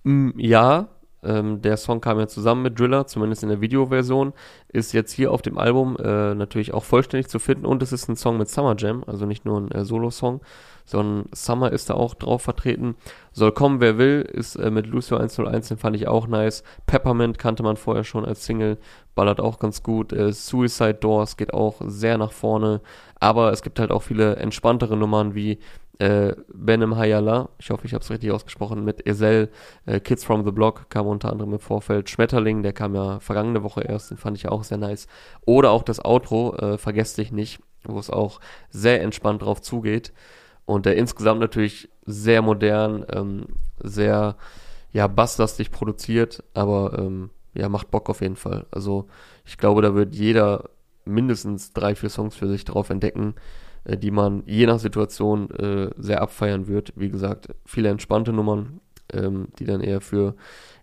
Mm, ja, ähm, der Song kam ja zusammen mit Driller, zumindest in der Videoversion, ist jetzt hier auf dem Album äh, natürlich auch vollständig zu finden und es ist ein Song mit Summer Jam, also nicht nur ein äh, Solo-Song, sondern Summer ist da auch drauf vertreten. Soll kommen, wer will, ist äh, mit Lucio 101, den fand ich auch nice. Peppermint kannte man vorher schon als Single, ballert auch ganz gut. Äh, Suicide Doors geht auch sehr nach vorne, aber es gibt halt auch viele entspanntere Nummern wie äh, Benem Hayala, ich hoffe, ich habe es richtig ausgesprochen, mit Ezel, äh, Kids from the Block kam unter anderem im Vorfeld, Schmetterling, der kam ja vergangene Woche erst, den fand ich auch sehr nice. Oder auch das Outro, äh, vergesst dich nicht, wo es auch sehr entspannt drauf zugeht. Und der insgesamt natürlich sehr modern, ähm, sehr ja, basslastig produziert, aber ähm, ja, macht Bock auf jeden Fall. Also ich glaube, da wird jeder mindestens drei, vier Songs für sich drauf entdecken, äh, die man je nach Situation äh, sehr abfeiern wird. Wie gesagt, viele entspannte Nummern, ähm, die dann eher für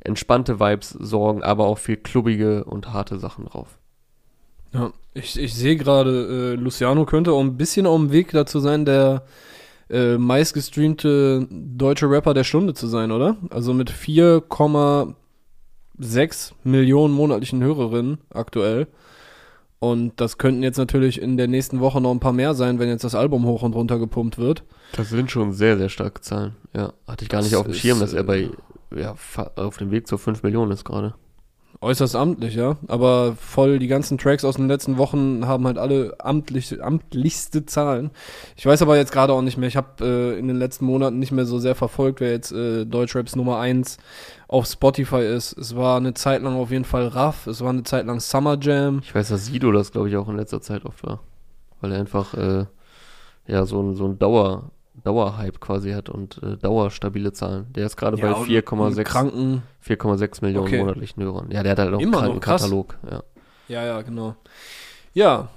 entspannte Vibes sorgen, aber auch viel klubbige und harte Sachen drauf. Ja, ich, ich sehe gerade, äh, Luciano könnte auch ein bisschen auf dem Weg dazu sein, der äh, meistgestreamte deutsche Rapper der Stunde zu sein, oder? Also mit 4,6 Millionen monatlichen Hörerinnen aktuell. Und das könnten jetzt natürlich in der nächsten Woche noch ein paar mehr sein, wenn jetzt das Album hoch und runter gepumpt wird. Das sind schon sehr, sehr starke Zahlen. Ja, hatte ich gar nicht Das auf dem Schirm, dass er bei äh, ja, fa- auf dem Weg zur 5 Millionen ist gerade. Äußerst amtlich, ja. Aber voll die ganzen Tracks aus den letzten Wochen haben halt alle amtlich, amtlichste Zahlen. Ich weiß aber jetzt gerade auch nicht mehr. Ich habe äh, in den letzten Monaten nicht mehr so sehr verfolgt, wer jetzt äh, Deutschraps Nummer 1 auf Spotify ist. Es war eine Zeit lang auf jeden Fall Raff, es war eine Zeit lang Summer Jam. Ich weiß, dass Sido das, glaube ich, auch in letzter Zeit oft war. Weil er einfach, äh, ja, so ein, so ein Dauer, Dauerhype quasi hat und äh, dauerstabile Zahlen. Der ist gerade Ja, bei und 4,6 Kranken. 4,6 Millionen Okay. monatlichen Hörern. Ja, der hat halt auch Immer einen. Katalog. Ja. Ja, ja, genau. Ja,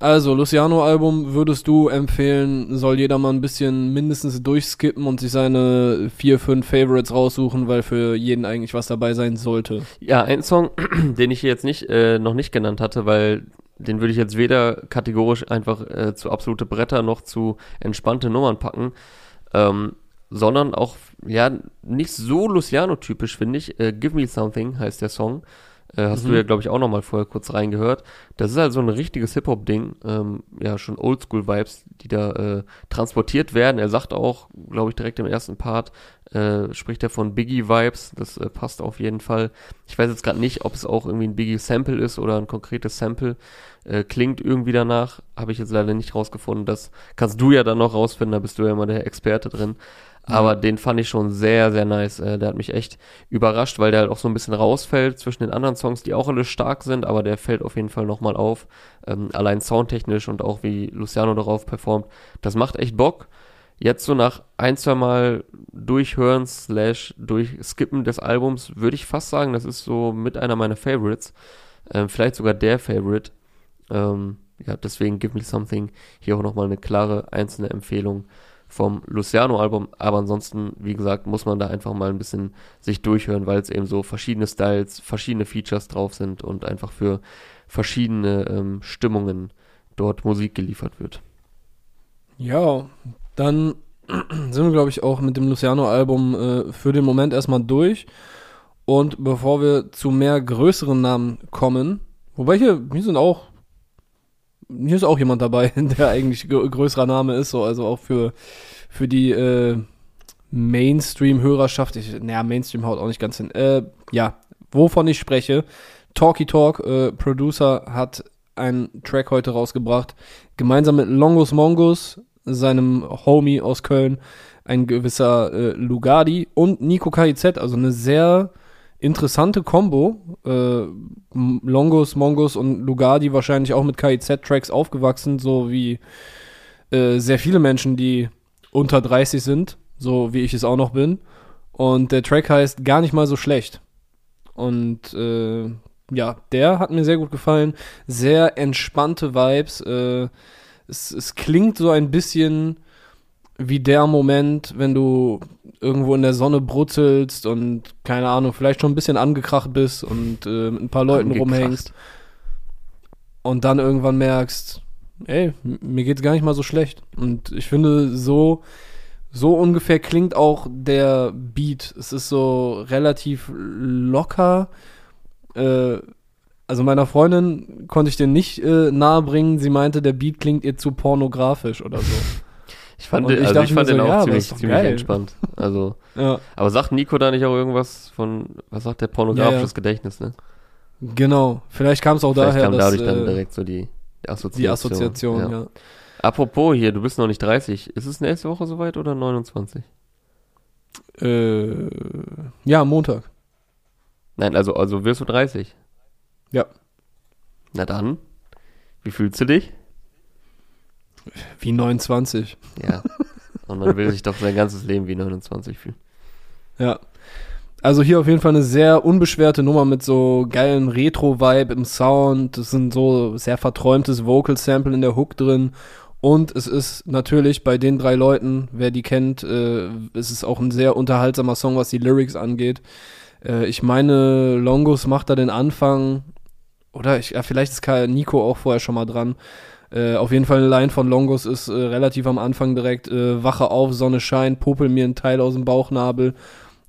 also Luciano-Album würdest du empfehlen, soll jeder mal ein bisschen mindestens durchskippen und sich seine vier, fünf Favorites raussuchen, weil für jeden eigentlich was dabei sein sollte. ja, ein Song, den ich hier jetzt nicht, äh, noch nicht genannt hatte, weil den würde ich jetzt weder kategorisch einfach äh, zu absolute Bretter noch zu entspannte Nummern packen, ähm, sondern auch, ja, nicht so Luciano-typisch, finde ich. Äh, Give Me Something heißt der Song. Äh, hast Mhm. du ja, glaube ich, auch noch mal vorher kurz reingehört. Das ist halt so ein richtiges Hip-Hop-Ding. Ähm, ja, schon Oldschool-Vibes, die da äh, transportiert werden. Er sagt auch, glaube ich, direkt im ersten Part, äh, spricht er von Biggie-Vibes. Das äh, passt auf jeden Fall. Ich weiß jetzt gerade nicht, ob es auch irgendwie ein Biggie-Sample ist oder ein konkretes Sample. Äh, klingt irgendwie danach. Habe ich jetzt leider nicht rausgefunden. Das kannst du ja dann noch rausfinden. Da bist du ja immer der Experte drin. Aber den fand ich schon sehr, sehr nice. Äh, der hat mich echt überrascht, weil der halt auch so ein bisschen rausfällt zwischen den anderen Songs, die auch alle stark sind, aber der fällt auf jeden Fall nochmal auf. Ähm, allein soundtechnisch und auch wie Luciano darauf performt. Das macht echt Bock. Jetzt so nach ein, zwei Mal durchhören slash durchskippen des Albums würde ich fast sagen, das ist so mit einer meiner Favorites. Ähm, vielleicht sogar der Favorite. Ähm, ja, deswegen Give Me Something hier auch nochmal eine klare einzelne Empfehlung vom Luciano-Album. Aber ansonsten, wie gesagt, muss man da einfach mal ein bisschen sich durchhören, weil es eben so verschiedene Styles, verschiedene Features drauf sind und einfach für verschiedene ähm, Stimmungen dort Musik geliefert wird. Ja, dann sind wir, glaube ich, auch mit dem Luciano-Album äh, für den Moment erstmal durch. Und bevor wir zu mehr größeren Namen kommen, wobei hier, hier sind auch, hier ist auch jemand dabei, der eigentlich grö- größerer Name ist, so, also auch für, für die äh, Mainstream-Hörerschaft. Naja, Mainstream haut auch nicht ganz hin. Äh, ja, wovon ich spreche. Talky Talk, äh, Producer, hat einen Track heute rausgebracht, gemeinsam mit Longus Mongus, seinem Homie aus Köln, ein gewisser äh, Lugardi und Nico KIZ, also eine sehr interessante Combo. Äh, Longus, Mongus und Lugardi wahrscheinlich auch mit KIZ-Tracks aufgewachsen, so wie äh, sehr viele Menschen, die unter 30 sind, so wie ich es auch noch bin. Und der Track heißt gar nicht mal so schlecht. Und äh, ja, der hat mir sehr gut gefallen. Sehr entspannte Vibes. Es, es klingt so ein bisschen wie der Moment, wenn du irgendwo in der Sonne brutzelst und keine Ahnung, vielleicht schon ein bisschen angekracht bist und äh, mit ein paar Leuten Angekracht. rumhängst und dann irgendwann merkst, ey, mir geht's gar nicht mal so schlecht. Und ich finde, so, so ungefähr klingt auch der Beat. Es ist so relativ locker. Äh, also meiner Freundin konnte ich den nicht äh, nahe bringen. Sie meinte, der Beat klingt ihr zu pornografisch oder so. Ich fand, ich also ich fand mir den so, auch ja, ziemlich, ziemlich entspannt. Also, ja, aber sagt Nico da nicht auch irgendwas von, was sagt der pornografisches Ja. Gedächtnis, ne? genau. Vielleicht kam es auch Vielleicht daher, kam dass dadurch dann äh, direkt so die, die Assoziation. die Assoziation, ja. Apropos hier, du bist noch nicht 30. Ist es nächste Woche soweit oder 29? Äh, ja, Montag. Nein, also, also wirst du 30. Ja. Na dann, wie fühlst du dich? Wie 29. Ja. Und man will sich doch sein ganzes Leben wie 29 fühlen. Ja. Also hier auf jeden Fall eine sehr unbeschwerte Nummer mit so geilen Retro-Vibe im Sound. Es sind so sehr verträumtes Vocal-Sample in der Hook drin. Und es ist natürlich bei den drei Leuten, wer die kennt, äh, es ist auch ein sehr unterhaltsamer Song, was die Lyrics angeht. Äh, ich meine, Longus macht da den Anfang. Oder ich, ja, vielleicht ist Nico auch vorher schon mal dran. Äh, auf jeden Fall eine Line von Longus ist äh, relativ am Anfang direkt, äh, wache auf, Sonne scheint, popel mir ein Teil aus dem Bauchnabel.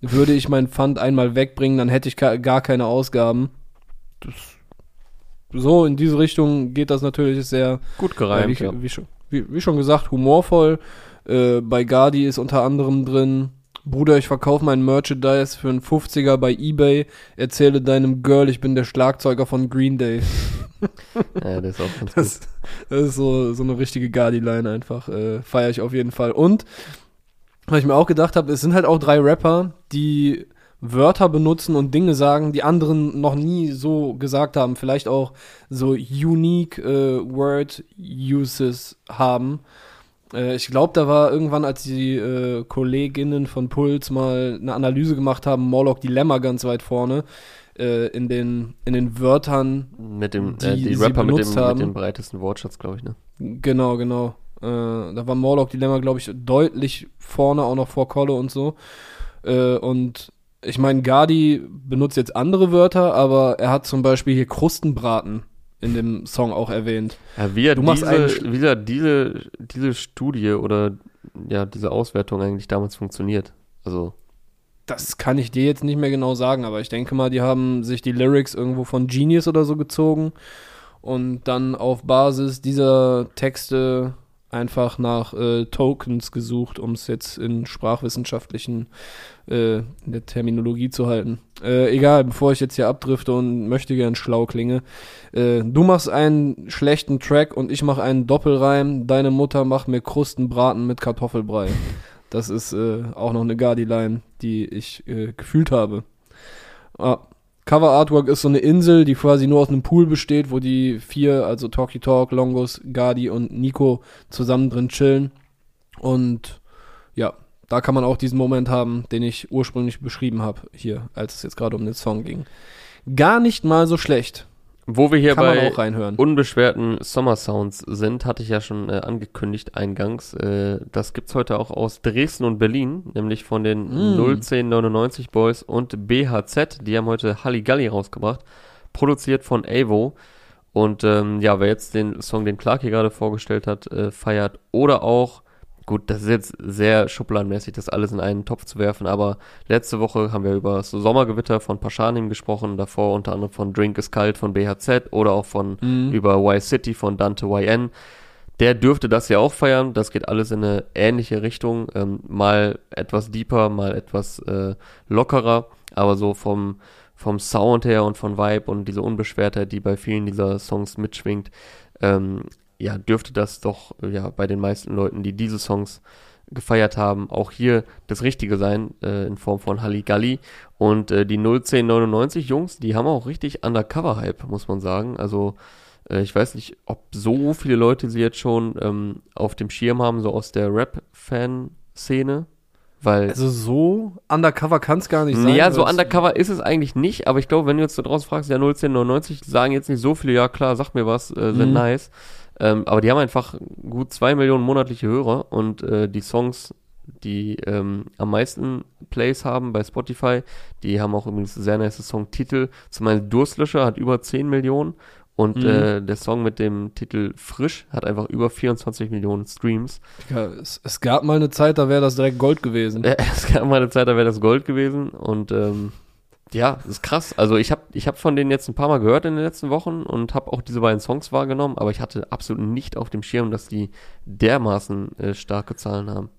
Würde ich mein Pfand einmal wegbringen, dann hätte ich ka- gar keine Ausgaben. Das, so, in diese Richtung geht das natürlich sehr, Gut ja, gereimt, wie, ja. wie, schon, wie, wie schon gesagt, humorvoll. Äh, bei Gardi ist unter anderem drin Bruder, ich verkaufe mein Merchandise für einen 50er bei Ebay, erzähle deinem Girl, ich bin der Schlagzeuger von Green Day. ja, das ist auch ganz Das, das ist so, so eine richtige Gardi-Line einfach. Äh, Feiere ich auf jeden Fall. Und, was ich mir auch gedacht habe, es sind halt auch drei Rapper, die Wörter benutzen und Dinge sagen, die anderen noch nie so gesagt haben. Vielleicht auch so unique äh, Word Uses haben. Äh, ich glaube, da war irgendwann, als die äh, Kolleginnen von Puls mal eine Analyse gemacht haben, Morlock Dilemma ganz weit vorne. Äh, in, den, in den Wörtern Mit dem, die äh, die Rapper mit benutzt dem, haben. mit dem breitesten Wortschatz, glaube ich, ne? Genau, genau. Äh, da war Morlock Dilemma, glaube ich, deutlich vorne, auch noch vor Kolle und so. Äh, und ich meine, Gardi benutzt jetzt andere Wörter, aber er hat zum Beispiel hier Krustenbraten in dem Song auch erwähnt. Ja, wie er Du machst diese, wie er diese, diese Studie oder ja, diese Auswertung eigentlich damals funktioniert. Also, Das kann ich dir jetzt nicht mehr genau sagen, aber ich denke mal, die haben sich die Lyrics irgendwo von Genius oder so gezogen und dann auf Basis dieser Texte einfach nach äh, Tokens gesucht, um es jetzt in sprachwissenschaftlichen äh, in der Terminologie zu halten. Äh, egal, bevor ich jetzt hier abdrifte und möchte gern schlau klinge. Äh, du machst einen schlechten Track und ich mache einen Doppelreim. Deine Mutter macht mir Krustenbraten mit Kartoffelbrei. Das ist äh, auch noch eine Gardi-Line, die ich äh, gefühlt habe. Ah, Cover Artwork ist so eine Insel, die quasi nur aus einem Pool besteht, wo die vier, also Talkie Talk, Longus, Gardi und Nico zusammen drin chillen. Und ja, da kann man auch diesen Moment haben, den ich ursprünglich beschrieben habe, hier, als es jetzt gerade um den Song ging. Gar nicht mal so schlecht. Wo wir hier kann bei unbeschwerten Sommersounds sind, hatte ich ja schon äh, angekündigt eingangs. Äh, das gibt's heute auch aus Dresden und Berlin, nämlich von den Mm. 01099 Boys und BHZ. Die haben heute Halligalli rausgebracht, produziert von Avo. Und ähm, ja, wer jetzt den Song, den Clark hier gerade vorgestellt hat, äh, feiert oder auch, gut, das ist jetzt sehr schubladenmäßig, das alles in einen Topf zu werfen, aber letzte Woche haben wir über das Sommergewitter von Paschanim gesprochen, davor unter anderem von Drink is Kalt von BHZ oder auch von Mhm. über Y-City von Dante YN. Der dürfte das ja auch feiern. Das geht alles in eine ähnliche Richtung. Ähm, mal etwas deeper, mal etwas äh, lockerer. Aber so vom, vom Sound her und von Vibe und diese Unbeschwertheit, die bei vielen dieser Songs mitschwingt, ähm, ja, dürfte das doch ja bei den meisten Leuten, die diese Songs gefeiert haben, auch hier das Richtige sein, äh, in Form von Halligalli. Und äh, die 01099 Jungs, die haben auch richtig Undercover-Hype, muss man sagen. Also äh, ich weiß nicht, ob so viele Leute sie jetzt schon ähm, auf dem Schirm haben, so aus der Rap-Fan-Szene. Weil Also so undercover kann es gar nicht sein. ja, so undercover ist es eigentlich nicht, aber ich glaube, wenn du jetzt da draußen fragst, ja 01099, sagen jetzt nicht so viele, ja klar, sag mir was, äh, sind Mhm. nice. Ähm, aber die haben einfach gut zwei Millionen monatliche Hörer und äh, die Songs, die ähm, am meisten Plays haben bei Spotify, die haben auch übrigens sehr nice Songtitel. Zum Beispiel Durstlöscher hat über 10 Millionen und Mhm. äh, der Song mit dem Titel Frisch hat einfach über 24 Millionen Streams. Ja, es, es gab mal eine Zeit, da wäre das direkt Gold gewesen. Äh, Es gab mal eine Zeit, da wäre das Gold gewesen und ähm, ja, ist krass. Also ich habe ich hab von denen jetzt ein paar Mal gehört in den letzten Wochen und habe auch diese beiden Songs wahrgenommen, aber ich hatte absolut nicht auf dem Schirm, dass die dermaßen äh, starke Zahlen haben.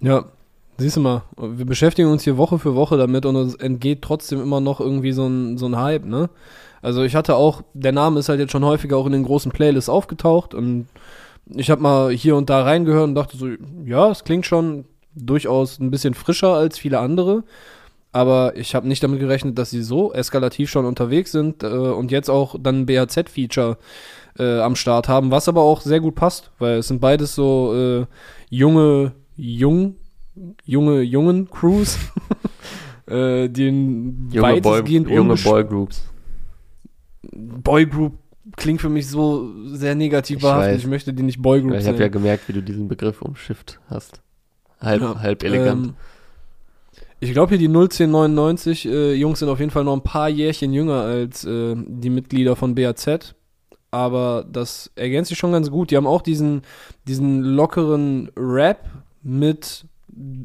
Ja, siehst du mal, wir beschäftigen uns hier Woche für Woche damit und uns entgeht trotzdem immer noch irgendwie so ein, so ein Hype, ne? Also ich hatte auch, der Name ist halt jetzt schon häufiger auch in den großen Playlists aufgetaucht und ich habe mal hier und da reingehört und dachte so, ja, es klingt schon durchaus ein bisschen frischer als viele andere, aber ich habe nicht damit gerechnet, dass sie so eskalativ schon unterwegs sind äh, und jetzt auch dann ein BHZ-Feature äh, am Start haben, was aber auch sehr gut passt, weil es sind beides so äh, junge, jung, junge, jungen Crews, äh, die in Junge, Boy, weitestgehend junge Boygroups. Boygroup klingt für mich so sehr negativ Ich behaftet. weiß. Ich möchte die nicht Boygroup Ich habe ja nennen. gemerkt, wie du diesen Begriff umschifft hast. Halb, Ja, halb elegant. Ähm, ich glaube hier die 01099 äh, Jungs sind auf jeden Fall noch ein paar Jährchen jünger als äh, die Mitglieder von BAZ. Aber das ergänzt sich schon ganz gut. Die haben auch diesen, diesen lockeren Rap mit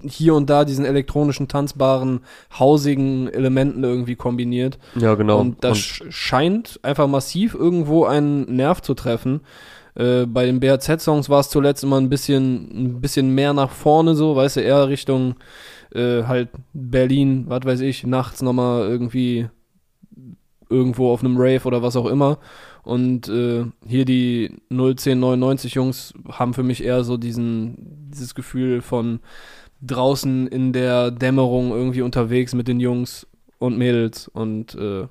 hier und da diesen elektronischen, tanzbaren, hausigen Elementen irgendwie kombiniert. ja, genau. Und das sch- scheint einfach massiv irgendwo einen Nerv zu treffen. Äh, bei den BHZ-Songs war es zuletzt immer ein bisschen, ein bisschen mehr nach vorne so, weißt du, eher Richtung äh, halt Berlin, was weiß ich, nachts nochmal irgendwie irgendwo auf einem Rave oder was auch immer. Und äh, hier die 01099 Jungs haben für mich eher so diesen, dieses Gefühl von draußen in der Dämmerung irgendwie unterwegs mit den Jungs und Mädels und äh,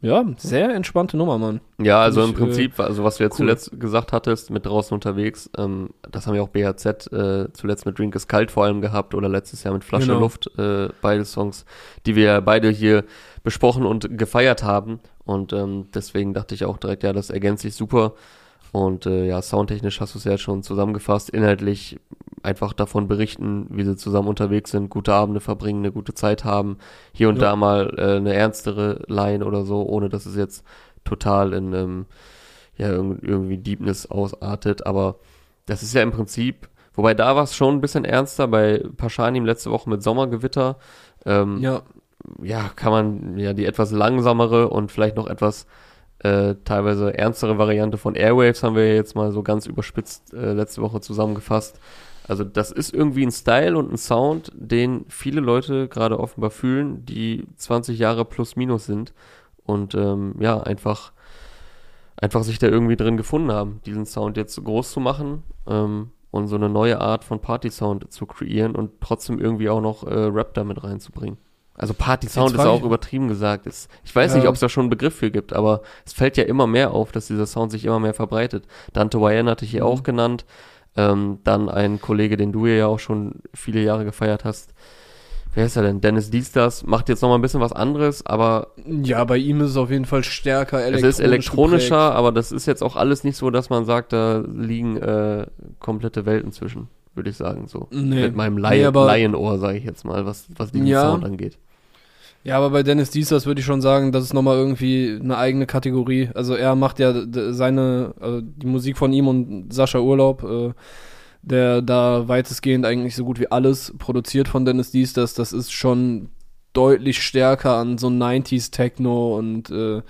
ja, sehr entspannte Nummer, Mann. Ja, also ich, im Prinzip, also was du jetzt cool. zuletzt gesagt hattest, mit draußen unterwegs, ähm, das haben ja auch BHZ äh, zuletzt mit Drink is Kalt vor allem gehabt oder letztes Jahr mit Flasche Genau. Luft, äh, beide Songs, die wir ja beide hier besprochen und gefeiert haben. Und ähm, deswegen dachte ich auch direkt, ja, das ergänzt sich super. Und äh, ja, soundtechnisch hast du es ja schon zusammengefasst, inhaltlich einfach davon berichten, wie sie zusammen unterwegs sind, gute Abende verbringen, eine gute Zeit haben, hier und Ja. da mal äh, eine ernstere Line oder so, ohne dass es jetzt total in ähm, ja irg- irgendwie Deepness ausartet, aber das ist ja im Prinzip, wobei da war es schon ein bisschen ernster bei Paschanim letzte Woche mit Sommergewitter. Ähm, Ja, ja, kann man ja die etwas langsamere und vielleicht noch etwas äh, teilweise ernstere Variante von Airwaves haben wir jetzt mal so ganz überspitzt äh, letzte Woche zusammengefasst. Also das ist irgendwie ein Style und ein Sound, den viele Leute gerade offenbar fühlen, die 20 Jahre plus minus sind und ähm, ja, einfach einfach sich da irgendwie drin gefunden haben, diesen Sound jetzt groß zu machen ähm, und so eine neue Art von Party-Sound zu kreieren und trotzdem irgendwie auch noch äh, Rap damit reinzubringen. Also Party-Sound ist auch übertrieben gesagt. Es, ich weiß Ja. nicht, ob es da schon einen Begriff für gibt, aber es fällt ja immer mehr auf, dass dieser Sound sich immer mehr verbreitet. Dante YN hatte ich hier Mhm. auch genannt. Ähm, dann ein Kollege, den du ja auch schon viele Jahre gefeiert hast. Wer ist er denn? Dennis Diestas macht jetzt noch mal ein bisschen was anderes, aber ja, bei ihm ist es auf jeden Fall stärker es elektronisch ist elektronischer, geprägt. aber das ist jetzt auch alles nicht so, dass man sagt, da liegen äh, komplette Welten zwischen, würde ich sagen, so. Nee. Mit meinem Nee, Laien, aber- Laienohr, sage ich jetzt mal, was, was diesen Ja. Sound angeht. Ja, aber bei Dennis Diesers würde ich schon sagen, das ist nochmal irgendwie eine eigene Kategorie. Also er macht ja seine, also die Musik von ihm und Sascha Urlaub, äh, der da weitestgehend eigentlich so gut wie alles produziert von Dennis Diesers, das ist schon deutlich stärker an so 90s Techno und äh,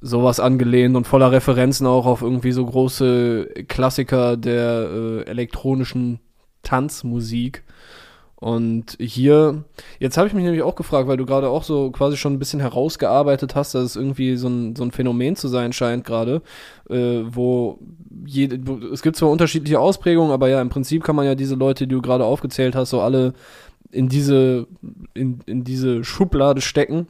sowas angelehnt und voller Referenzen auch auf irgendwie so große Klassiker der äh, elektronischen Tanzmusik. Und hier, jetzt habe ich mich nämlich auch gefragt, weil du gerade auch so quasi schon ein bisschen herausgearbeitet hast, dass es irgendwie so ein, so ein Phänomen zu sein scheint gerade, äh, wo, jede, es gibt zwar unterschiedliche Ausprägungen, aber ja, im Prinzip kann man ja diese Leute, die du gerade aufgezählt hast, so alle in diese, in, in diese Schublade stecken,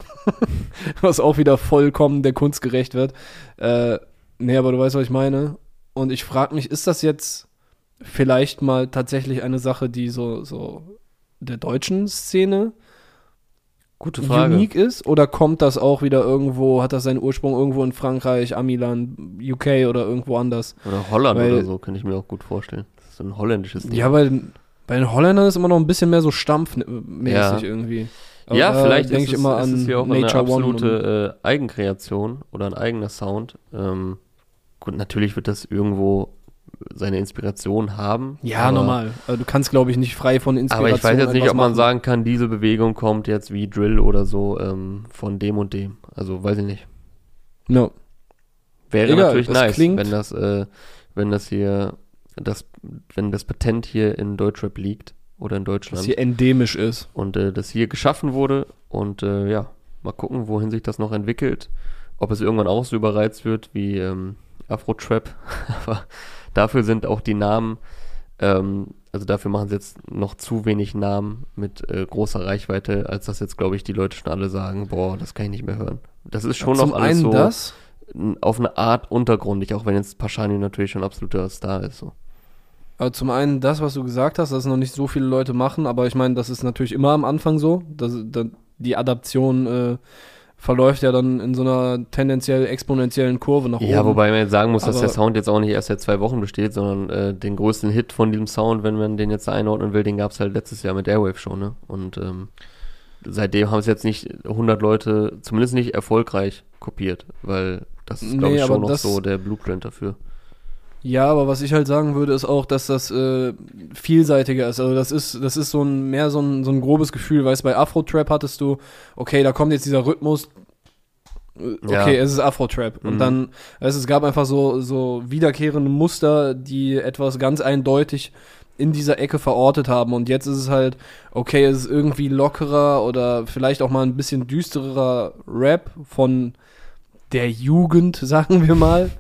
was auch wieder vollkommen der Kunst gerecht wird. Äh, nee, aber du weißt, was ich meine. Und ich frage mich, ist das jetzt vielleicht mal tatsächlich eine Sache, die so, so der deutschen Szene Gute Frage. unique ist? Oder kommt das auch wieder irgendwo, hat das seinen Ursprung irgendwo in Frankreich, Amiland, UK oder irgendwo anders? Oder Holland Weil- oder so, kann ich mir auch gut vorstellen. Das ist so ein holländisches Ding. Ja, den- bei den Holländern ist immer noch ein bisschen mehr so stampfmäßig Ja. irgendwie. Aber ja, vielleicht denk ist, ich immer ist an es hier auch Nature eine absolute äh, Eigenkreation oder ein eigener Sound. Ähm, gut, natürlich wird das irgendwo seine Inspiration haben. Ja, aber, normal. Also du kannst, glaube ich, nicht frei von Inspiration Aber ich weiß jetzt nicht, ob man machen. sagen kann, diese Bewegung kommt jetzt wie Drill oder so ähm, von dem und dem. Also weiß ich nicht. No. Wäre Egal, natürlich nice, klingt- wenn das, äh, wenn das hier, das, wenn das Patent hier in Deutschrap liegt oder in Deutschland hier endemisch ist. und äh, das hier geschaffen wurde und äh, ja, mal gucken, wohin sich das noch entwickelt, ob es irgendwann auch so überreizt wird wie ähm, Afro-Trap, aber dafür sind auch die Namen, ähm, also dafür machen sie jetzt noch zu wenig Namen mit äh, großer Reichweite, als dass jetzt, glaube ich, die Leute schon alle sagen, boah, das kann ich nicht mehr hören. Das ist schon Zum noch alles so das. auf eine Art untergrundig, auch wenn jetzt Pashani natürlich schon absoluter Star ist. So. Also zum einen das, was du gesagt hast, dass noch nicht so viele Leute machen, aber ich meine, das ist natürlich immer am Anfang so. Das, da, die Adaption äh, verläuft ja dann in so einer tendenziell exponentiellen Kurve nach oben. Ja, wobei man jetzt sagen muss, dass Aber- der Sound jetzt auch nicht erst seit zwei Wochen besteht, sondern äh, den größten Hit von diesem Sound, wenn man den jetzt einordnen will, den gab es halt letztes Jahr mit Airwave schon, ne? Und ähm, seitdem haben es jetzt nicht 100 Leute, zumindest nicht erfolgreich kopiert, weil das ist, glaube Nee, ich, schon noch das- so der Blueprint dafür. Ja, aber was ich halt sagen würde, ist auch, dass das äh, vielseitiger ist. Also das ist, das ist so ein mehr so ein, so ein grobes Gefühl, weißt bei Afro-Trap hattest du, okay, da kommt jetzt dieser Rhythmus, okay, Ja. es ist Afro-Trap. Und Mhm. dann, also es gab einfach so, so wiederkehrende Muster, die etwas ganz eindeutig in dieser Ecke verortet haben. Und jetzt ist es halt, okay, es ist irgendwie lockerer oder vielleicht auch mal ein bisschen düsterer Rap von der Jugend, sagen wir mal.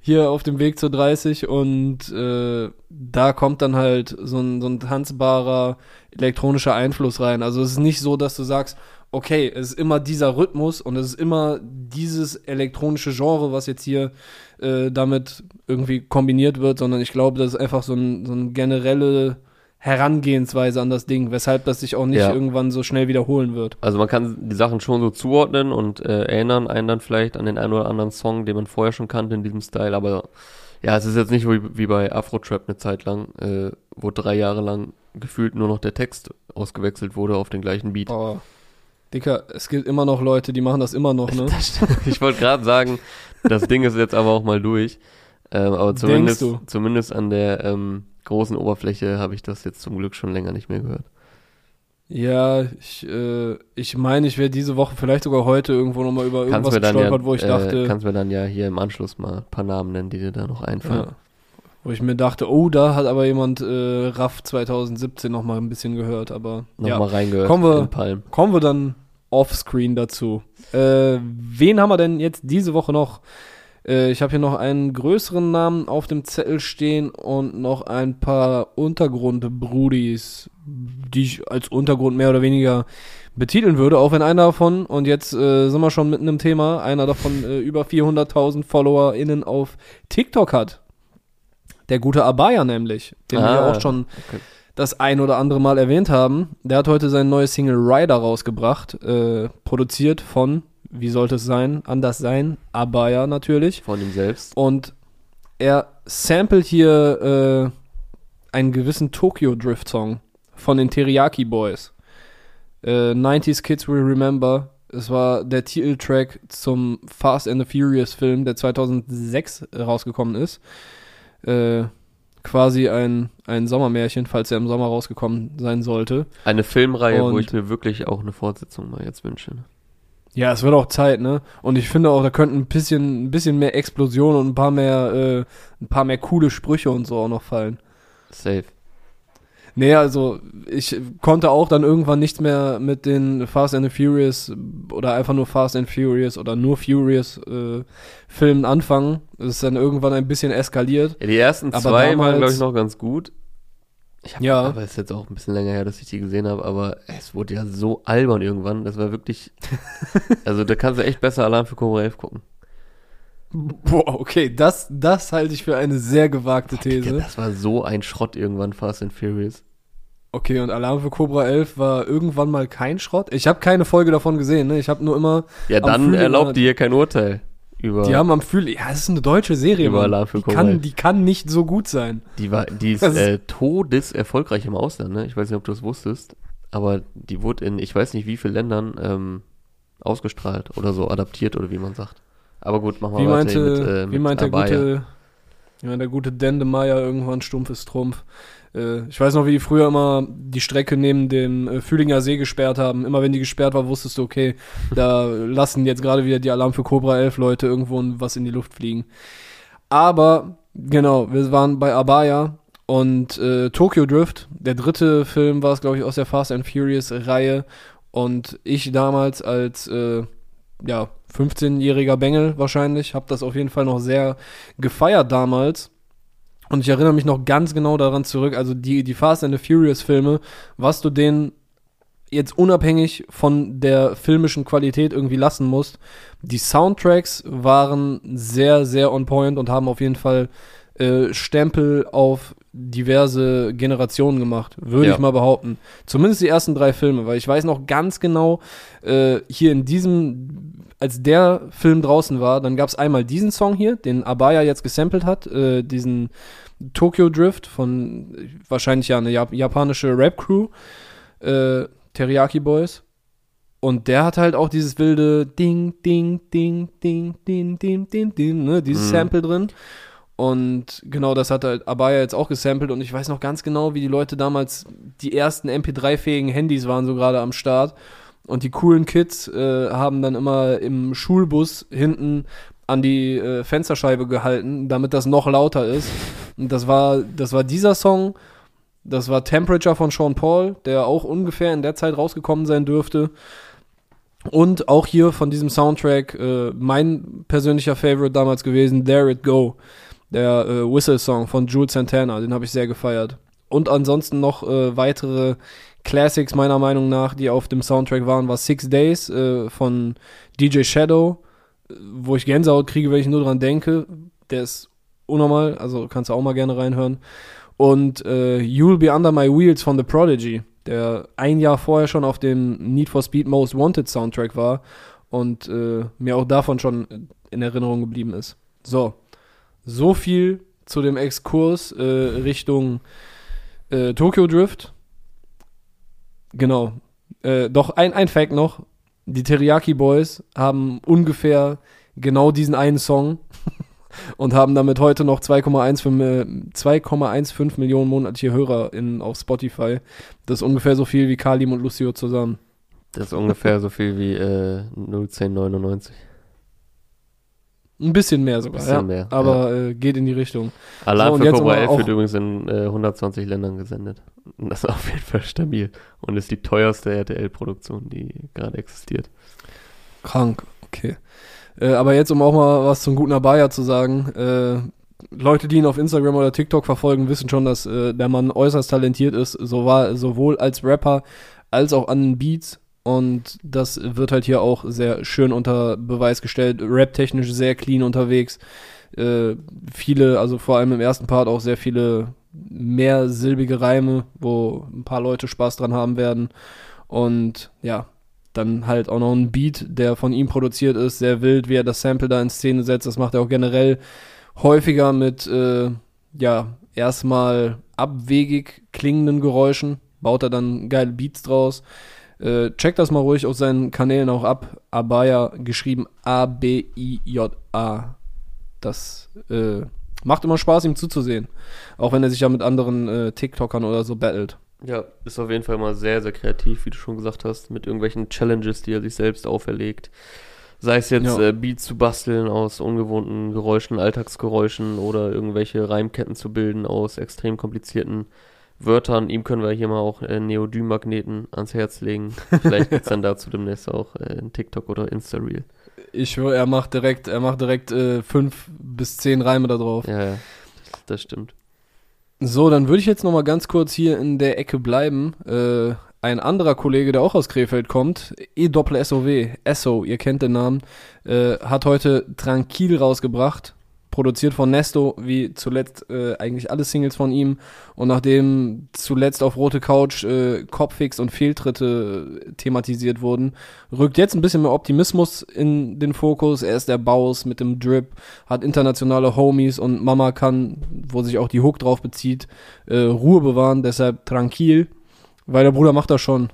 Hier auf dem Weg zur 30 und äh, da kommt dann halt so ein, so ein tanzbarer elektronischer Einfluss rein. Also es ist nicht so, dass du sagst, okay, es ist immer dieser Rhythmus und es ist immer dieses elektronische Genre, was jetzt hier äh, damit irgendwie kombiniert wird, sondern ich glaube, das ist einfach so ein, so eine generelle Herangehensweise an das Ding, weshalb das sich auch nicht Ja. irgendwann so schnell wiederholen wird. Also man kann die Sachen schon so zuordnen und äh, erinnern einen dann vielleicht an den einen oder anderen Song, den man vorher schon kannte in diesem Style, aber ja, es ist jetzt nicht wie, wie bei Afro-Trap eine Zeit lang, äh, wo drei Jahre lang gefühlt nur noch der Text ausgewechselt wurde auf den gleichen Beat. Oh. Dicker, es gibt immer noch Leute, die machen das immer noch, ne? Ich wollte gerade sagen, das Ding ist jetzt aber auch mal durch. Ähm, aber zumindest, du? zumindest an der ähm, großen Oberfläche habe ich das jetzt zum Glück schon länger nicht mehr gehört. Ja, ich, äh, ich meine, ich wäre diese Woche vielleicht sogar heute irgendwo nochmal über Kannst irgendwas gestolpert, ja, wo ich äh, dachte, kannst mir dann ja hier im Anschluss mal ein paar Namen nennen, die dir da noch einfallen. ja, wo ich mir dachte, oh, da hat aber jemand äh, Raff 2017 nochmal ein bisschen gehört, aber ja. Nochmal reingehört Kommen wir-. Kommen wir dann offscreen dazu. Äh, wen haben wir denn jetzt diese Woche noch? Äh, ich habe hier noch einen größeren Namen auf dem Zettel stehen und noch ein paar Untergrundbrudis, die ich als Untergrund mehr oder weniger betiteln würde, auch wenn einer davon, und jetzt äh, sind wir schon mitten im Thema, einer davon äh, über 400.000 FollowerInnen auf TikTok hat. Der gute Abaya nämlich, den wir Ah, ja auch schon okay. das ein oder andere Mal erwähnt haben. Der hat heute sein neues Single Rider rausgebracht, äh, produziert von, wie sollte es sein, anders sein, Abaya natürlich. Von ihm selbst. Und er samplet hier äh, einen gewissen Tokyo Drift Song von den Teriyaki Boys. Äh, 90s Kids Will Remember. Es war der Titeltrack zum Fast and the Furious Film, der 2006 rausgekommen ist. Äh, quasi ein, ein Sommermärchen, falls er im Sommer rausgekommen sein sollte. Eine Filmreihe, wo Und- ich mir wirklich auch eine Fortsetzung mal jetzt wünsche. Ja, es wird auch Zeit, ne? Und ich finde auch, da könnten ein bisschen, ein bisschen mehr Explosion und ein paar mehr, äh, ein paar mehr coole Sprüche und so auch noch fallen. Safe. Nee, also ich konnte auch dann irgendwann nichts mehr mit den Fast and the Furious oder einfach nur Fast and Furious oder nur Furious äh, Filmen anfangen. Es ist dann irgendwann ein bisschen eskaliert. Ja, die ersten Aber zwei waren, glaube ich, noch ganz gut. Ich hab, Ja. Aber es ist jetzt auch ein bisschen länger her, dass ich die gesehen habe, aber es wurde ja so albern irgendwann. Das war wirklich. also da kannst du echt besser Alarm für Cobra 11 gucken. Boah, okay, das, das halte ich für eine sehr gewagte Digga, These. das war so ein Schrott irgendwann, Fast and Furious. Okay, und Alarm für Cobra 11 war irgendwann mal kein Schrott. Ich habe keine Folge davon gesehen, ne? Ich habe nur immer, Ja, dann erlaubt die hier kein Urteil über. die haben am Fühlen, ja, das ist eine deutsche Serie, Über Mann. Die kann, 11. die kann nicht so gut sein. Die war, die ist äh, todeserfolgreich im Ausland, ne? Ich weiß nicht, ob du es wusstest, aber die wurde in, ich weiß nicht wie vielen Ländern ähm, ausgestrahlt oder so adaptiert oder wie man sagt. Aber gut, machen wir Wie weiter meinte, mit, äh, wie mit meint der Abaya. gute, meint der gute Dendemeyer irgendwann stumpf ist Trumpf. Äh, ich weiß noch, wie die früher immer die Strecke neben dem äh, Fühlinger See gesperrt haben. Immer wenn die gesperrt war, wusstest du, okay, da lassen jetzt gerade wieder die Alarm für Cobra 11 Leute irgendwo was in die Luft fliegen. Aber, genau, wir waren bei Abaya und äh, Tokyo Drift, der dritte Film war es, glaube ich, aus der Fast and Furious Reihe. Und ich damals als, äh, ja, 15-jähriger Bengel wahrscheinlich, habe das auf jeden Fall noch sehr gefeiert damals. Und ich erinnere mich noch ganz genau daran zurück, also die, die Fast and the Furious Filme, was du denen jetzt unabhängig von der filmischen Qualität irgendwie lassen musst. Die Soundtracks waren sehr, sehr on point und haben auf jeden Fall äh, Stempel auf diverse Generationen gemacht, würde Ja. ich mal behaupten. Zumindest die ersten drei Filme, weil ich weiß noch ganz genau, äh, hier in diesem, als der Film draußen war, dann gab es einmal diesen Song hier, den Abaya jetzt gesampelt hat, äh, diesen Tokyo Drift von äh, wahrscheinlich ja eine Jap japanische Rap-Crew, äh, Teriyaki Boys. Und der hat halt auch dieses wilde Ding, Ding, Ding, Ding, Ding, Ding, Ding, Ding, ne, dieses Mhm. Sample drin. Und genau das hat halt Abaya jetzt auch gesampelt und ich weiß noch ganz genau, wie die Leute damals die ersten MP3-fähigen Handys waren so gerade am Start. Und die coolen Kids äh, haben dann immer im Schulbus hinten an die äh, Fensterscheibe gehalten, damit das noch lauter ist. Und das war, das war dieser Song. Das war Temperature von Sean Paul, der auch ungefähr in der Zeit rausgekommen sein dürfte. Und auch hier von diesem Soundtrack äh, mein persönlicher Favorite damals gewesen, There It Go, der äh, Whistle-Song von Jules Santana, den habe ich sehr gefeiert. Und ansonsten noch äh, weitere Classics meiner Meinung nach, die auf dem Soundtrack waren, war Six Days äh, von DJ Shadow, wo ich Gänsehaut kriege, wenn ich nur dran denke. Der ist unnormal, also kannst du auch mal gerne reinhören. Und äh, You'll Be Under My Wheels von The Prodigy, der ein Jahr vorher schon auf dem Need for Speed Most Wanted Soundtrack war und äh, mir auch davon schon in Erinnerung geblieben ist. So, so viel zu dem Exkurs äh, Richtung äh, Tokyo Drift. Genau. Äh, doch ein, ein Fact noch. Die Teriyaki Boys haben ungefähr genau diesen einen Song und haben damit heute noch 2,15 äh, Millionen monatliche HörerInnen auf Spotify. Das ist ungefähr so viel wie Kalim und Lucio zusammen. Das ist ungefähr so viel wie äh, 01099. Ein bisschen mehr sogar, bisschen ja. Mehr, aber ja. Äh, geht in die Richtung. Alarm so, für Cobra 11 wird übrigens in äh, 120 Ländern gesendet. Das ist auf jeden Fall stabil und ist die teuerste RTL-Produktion, die gerade existiert. Krank, okay. Äh, aber jetzt, um auch mal was zum guten Abaya zu sagen, äh, Leute, die ihn auf Instagram oder TikTok verfolgen, wissen schon, dass äh, der Mann äußerst talentiert ist, so war, sowohl als Rapper als auch an Beats. Und das wird halt hier auch sehr schön unter Beweis gestellt. Rap-technisch sehr clean unterwegs. Äh, viele, also vor allem im ersten Part auch sehr viele mehrsilbige Reime, wo ein paar Leute Spaß dran haben werden. Und ja, dann halt auch noch ein Beat, der von ihm produziert ist, sehr wild, wie er das Sample da in Szene setzt. Das macht er auch generell häufiger mit, äh, ja, erstmal abwegig klingenden Geräuschen. Baut er dann geile Beats draus. Äh, checkt das mal ruhig auf seinen Kanälen auch ab. Abaya geschrieben A-B-I-J-A. Das äh, macht immer Spaß, ihm zuzusehen. Auch wenn er sich ja mit anderen äh, TikTokern oder so battelt. Ja, ist auf jeden Fall immer sehr, sehr kreativ, wie du schon gesagt hast, mit irgendwelchen Challenges, die er sich selbst auferlegt. Sei es jetzt ja. äh, Beats zu basteln aus ungewohnten Geräuschen, Alltagsgeräuschen oder irgendwelche Reimketten zu bilden aus extrem komplizierten Wörtern. Ihm können wir hier mal auch äh, Neodym-Magneten ans Herz legen. Vielleicht gibt es dann dazu demnächst auch äh, ein TikTok oder Insta-Reel. Ich höre, er macht direkt, er macht direkt äh, fünf bis zehn Reime da drauf. Ja, ja, das stimmt. So, dann würde ich jetzt noch mal ganz kurz hier in der Ecke bleiben. Äh, ein anderer Kollege, der auch aus Krefeld kommt, E-Doppel-SOW, Esso, ihr kennt den Namen, äh, hat heute Tranquil rausgebracht produziert von Nesto, wie zuletzt äh, eigentlich alle Singles von ihm. Und nachdem zuletzt auf Rote Couch äh, Kopfix und Fehltritte äh, thematisiert wurden, rückt jetzt ein bisschen mehr Optimismus in den Fokus. Er ist der Baus mit dem Drip, hat internationale Homies und Mama kann, wo sich auch die Hook drauf bezieht, äh, Ruhe bewahren. Deshalb tranquil, weil der Bruder macht das schon.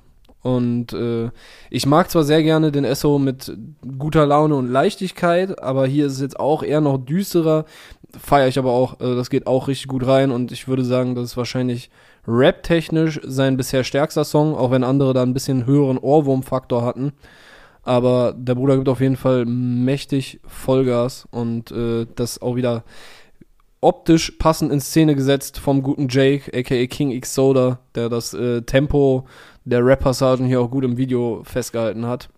Und äh, ich mag zwar sehr gerne den Esso mit guter Laune und Leichtigkeit, aber hier ist es jetzt auch eher noch düsterer. Feiere ich aber auch, äh, das geht auch richtig gut rein und ich würde sagen, das ist wahrscheinlich rap-technisch sein bisher stärkster Song, auch wenn andere da ein bisschen höheren Ohrwurm-Faktor hatten. Aber der Bruder gibt auf jeden Fall mächtig Vollgas und äh, das auch wieder optisch passend in Szene gesetzt vom guten Jake, aka King X Soda, der das äh, Tempo der Rap-Passagen hier auch gut im Video festgehalten hat.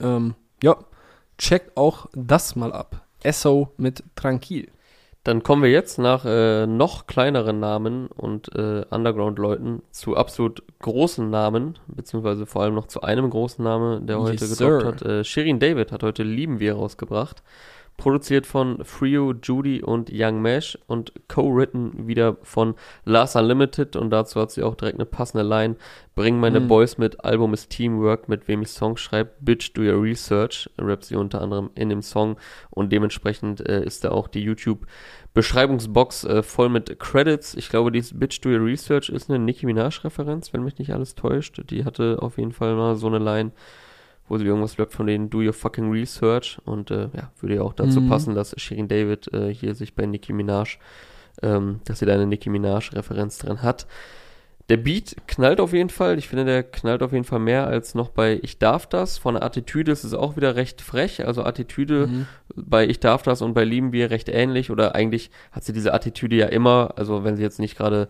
Ähm, ja, checkt auch das mal ab. Esso mit Tranquil. Dann kommen wir jetzt nach äh, noch kleineren Namen und äh, Underground-Leuten zu absolut großen Namen, beziehungsweise vor allem noch zu einem großen Namen, der heute yes, gedroppt hat. Äh, Shirin David hat heute Lieben wir rausgebracht. Produziert von Frio, Judy und Young Mesh und co-written wieder von Lars Unlimited und dazu hat sie auch direkt eine passende Line. Bring meine mhm. Boys mit, Album ist Teamwork, mit wem ich Songs schreibe. Bitch, do your research, rappt sie unter anderem in dem Song und dementsprechend äh, ist da auch die YouTube Beschreibungsbox äh, voll mit Credits. Ich glaube, die Bitch Do Your Research ist eine Nicki Minaj-Referenz, wenn mich nicht alles täuscht. Die hatte auf jeden Fall mal so eine Line wo sie irgendwas rappt von denen Do Your Fucking Research und äh, ja, würde ja auch dazu mhm. passen, dass Shirin David äh, hier sich bei Nicki Minaj, ähm, dass sie da eine Nicki Minaj-Referenz dran hat. der Beat knallt auf jeden Fall. Ich finde, der knallt auf jeden Fall mehr als noch bei Ich darf das. Von der Attitüde ist es auch wieder recht frech. Also Attitüde mhm. bei Ich darf das und bei Lieben wir recht ähnlich. Oder eigentlich hat sie diese Attitüde ja immer. Also wenn sie jetzt nicht gerade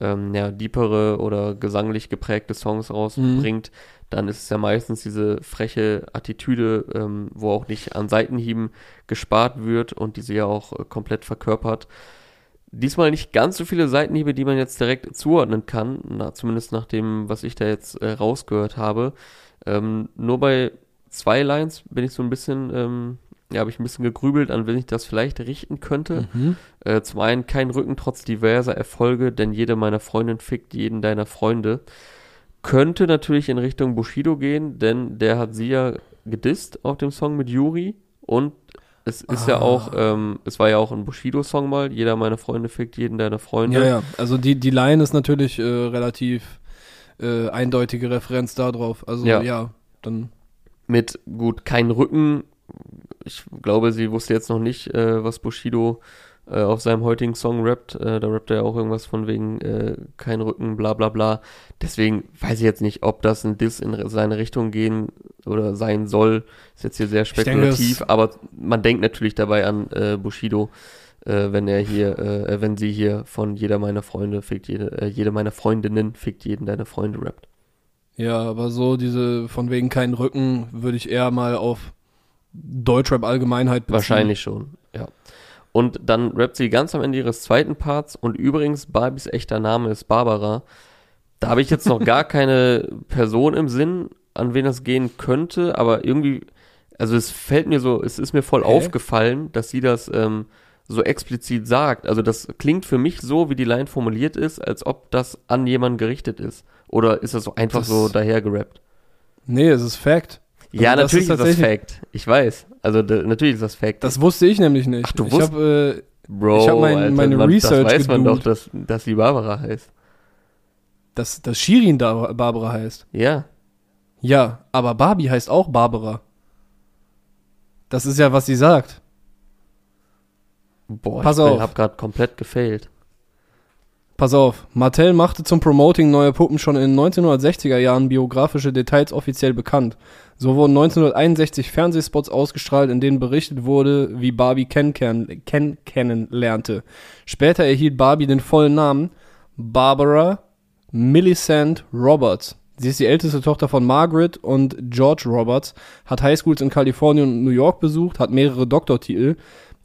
ähm, ja, deepere oder gesanglich geprägte Songs rausbringt, mhm. Dann ist es ja meistens diese freche Attitüde, ähm, wo auch nicht an Seitenhieben gespart wird und die sie ja auch äh, komplett verkörpert. Diesmal nicht ganz so viele Seitenhiebe, die man jetzt direkt zuordnen kann, na, zumindest nach dem, was ich da jetzt äh, rausgehört habe. Ähm, nur bei zwei Lines bin ich so ein bisschen, ähm, ja, habe ich ein bisschen gegrübelt, an wen ich das vielleicht richten könnte. Mhm. Äh, zum einen kein Rücken trotz diverser Erfolge, denn jede meiner Freundin fickt jeden deiner Freunde. Könnte natürlich in Richtung Bushido gehen, denn der hat sie ja gedisst auf dem Song mit Yuri und es ist ah. ja auch, ähm, es war ja auch ein Bushido-Song mal, jeder meiner Freunde fickt jeden deiner Freunde. Ja, ja, also die, die Line ist natürlich äh, relativ äh, eindeutige Referenz darauf. Also ja. ja, dann. Mit gut, kein Rücken. Ich glaube, sie wusste jetzt noch nicht, äh, was Bushido äh, auf seinem heutigen Song rappt. Äh, da rappt er ja auch irgendwas von wegen äh, kein Rücken, bla bla bla. Deswegen weiß ich jetzt nicht, ob das ein Diss in seine Richtung gehen oder sein soll. Ist jetzt hier sehr spekulativ, denke, aber man denkt natürlich dabei an äh, Bushido, äh, wenn er hier, äh, wenn sie hier von jeder meiner Freunde fickt, jede, äh, jede meiner Freundinnen fickt jeden deiner Freunde rappt. Ja, aber so diese von wegen keinen Rücken würde ich eher mal auf Deutschrap Allgemeinheit beziehen. Wahrscheinlich schon, ja. Und dann rappt sie ganz am Ende ihres zweiten Parts und übrigens, Barbies echter Name ist Barbara. Da habe ich jetzt noch gar keine Person im Sinn, an wen das gehen könnte, aber irgendwie, also es fällt mir so, es ist mir voll Hä? aufgefallen, dass sie das ähm, so explizit sagt. Also das klingt für mich so, wie die Line formuliert ist, als ob das an jemanden gerichtet ist. Oder ist das so einfach das, so dahergerappt? Nee, es ist Fact. Also ja, natürlich ist, ist, das Fact. Ich weiß. Also natürlich ist das Fact. Das wusste ich nämlich nicht. Ach, du wusstest? Ich habe äh, Bro, ich hab mein, Alter, meine man, Research Das weiß man doch, dass, dass sie Barbara heißt. Dass, dass Shirin da Barbara heißt? Ja. Ja, aber Barbie heißt auch Barbara. Das ist ja, was sie sagt. Boah, Pass ich auf. hab grad komplett gefailt. Pass auf, Mattel machte zum Promoting neuer Puppen schon in den 1960er Jahren biografische Details offiziell bekannt. So wurden 1961 Fernsehspots ausgestrahlt, in denen berichtet wurde, wie Barbie Ken, Ken, Ken kennenlernte. Später erhielt Barbie den vollen Namen Barbara Millicent Roberts. Sie ist die älteste Tochter von Margaret und George Roberts, hat Highschools in Kalifornien und New York besucht, hat mehrere Doktortitel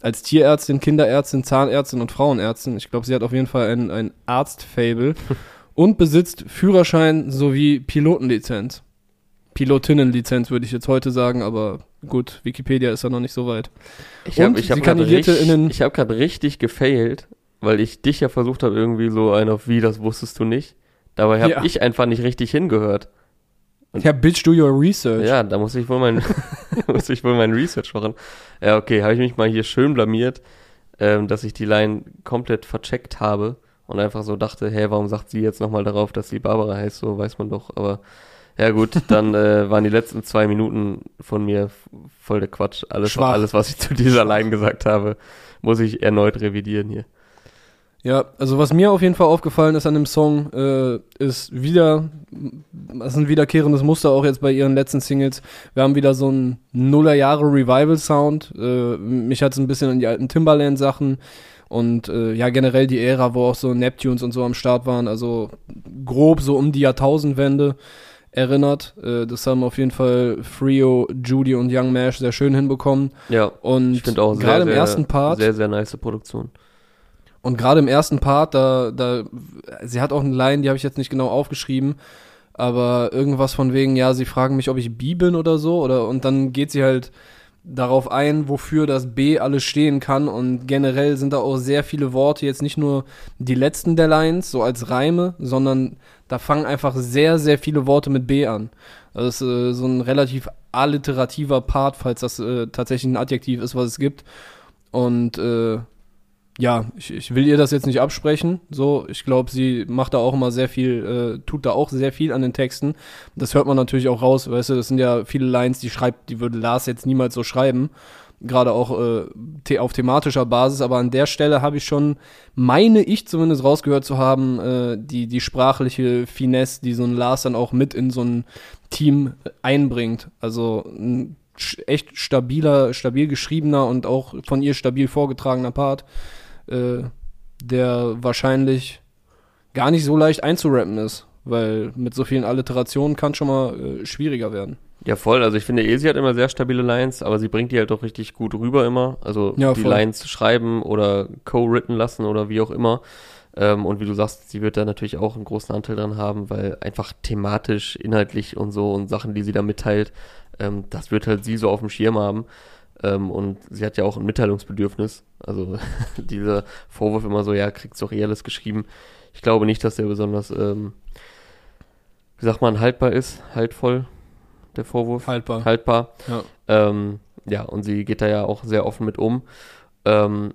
als Tierärztin, Kinderärztin, Zahnärztin und Frauenärztin. Ich glaube, sie hat auf jeden Fall ein, ein Arztfable und besitzt Führerschein sowie Pilotenlizenz. Pilotinnenlizenz würde ich jetzt heute sagen, aber gut, Wikipedia ist ja noch nicht so weit. Ich habe ich hab gerade richtig, hab richtig gefailt, weil ich dich ja versucht habe, irgendwie so ein auf wie, das wusstest du nicht. Dabei habe ja. ich einfach nicht richtig hingehört. Und ja, bitch, do your research. Ja, da muss ich wohl mein, muss ich wohl mein Research machen. Ja, okay, habe ich mich mal hier schön blamiert, ähm, dass ich die Line komplett vercheckt habe und einfach so dachte, hä, warum sagt sie jetzt nochmal darauf, dass sie Barbara heißt, so weiß man doch, aber ja gut, dann äh, waren die letzten zwei Minuten von mir voll der Quatsch. Alles, alles, was ich zu dieser Line gesagt habe, muss ich erneut revidieren hier. Ja, also was mir auf jeden Fall aufgefallen ist an dem Song, äh, ist wieder, das ist ein wiederkehrendes Muster auch jetzt bei ihren letzten Singles. Wir haben wieder so einen Nullerjahre Revival-Sound. Äh, mich hat es ein bisschen an die alten Timbaland-Sachen und äh, ja, generell die Ära, wo auch so Neptunes und so am Start waren, also grob so um die Jahrtausendwende erinnert. Äh, das haben auf jeden Fall Frio, Judy und Young Mash sehr schön hinbekommen. Ja, und ich finde auch gerade im ersten Part sehr, sehr nice Produktion. Und gerade im ersten Part, da, da, sie hat auch eine Line, die habe ich jetzt nicht genau aufgeschrieben, aber irgendwas von wegen, ja, sie fragen mich, ob ich Bi bin oder so, oder und dann geht sie halt darauf ein, wofür das B alles stehen kann und generell sind da auch sehr viele Worte, jetzt nicht nur die letzten der Lines, so als Reime, sondern da fangen einfach sehr, sehr viele Worte mit B an. Das ist äh, so ein relativ alliterativer Part, falls das äh, tatsächlich ein Adjektiv ist, was es gibt. Und äh, ja, ich, ich will ihr das jetzt nicht absprechen. So, ich glaube, sie macht da auch immer sehr viel, äh, tut da auch sehr viel an den Texten. Das hört man natürlich auch raus, weißt du, das sind ja viele Lines, die schreibt, die würde Lars jetzt niemals so schreiben. gerade auch äh, the auf thematischer Basis, aber an der Stelle habe ich schon, meine ich zumindest rausgehört zu haben, äh, die, die sprachliche Finesse, die so ein Lars dann auch mit in so ein Team einbringt. Also ein echt stabiler, stabil geschriebener und auch von ihr stabil vorgetragener Part, äh, der wahrscheinlich gar nicht so leicht einzurappen ist, weil mit so vielen Alliterationen kann schon mal äh, schwieriger werden. Ja, voll. Also ich finde, Esi hat immer sehr stabile Lines, aber sie bringt die halt auch richtig gut rüber immer. Also Ja, die voll. Lines schreiben oder co-written lassen oder wie auch immer. Ähm, und wie du sagst, sie wird da natürlich auch einen großen Anteil dran haben, weil einfach thematisch, inhaltlich und so und Sachen, die sie da mitteilt, ähm, das wird halt sie so auf dem Schirm haben. Ähm, und sie hat ja auch ein Mitteilungsbedürfnis. Also dieser Vorwurf immer so, ja, kriegt's doch eh alles geschrieben. Ich glaube nicht, dass der besonders, ähm, wie sagt man, haltbar ist, haltvoll, der Vorwurf Haltbar. haltbar. Ja. Ähm, ja, und sie geht da ja auch sehr offen mit um. Ähm,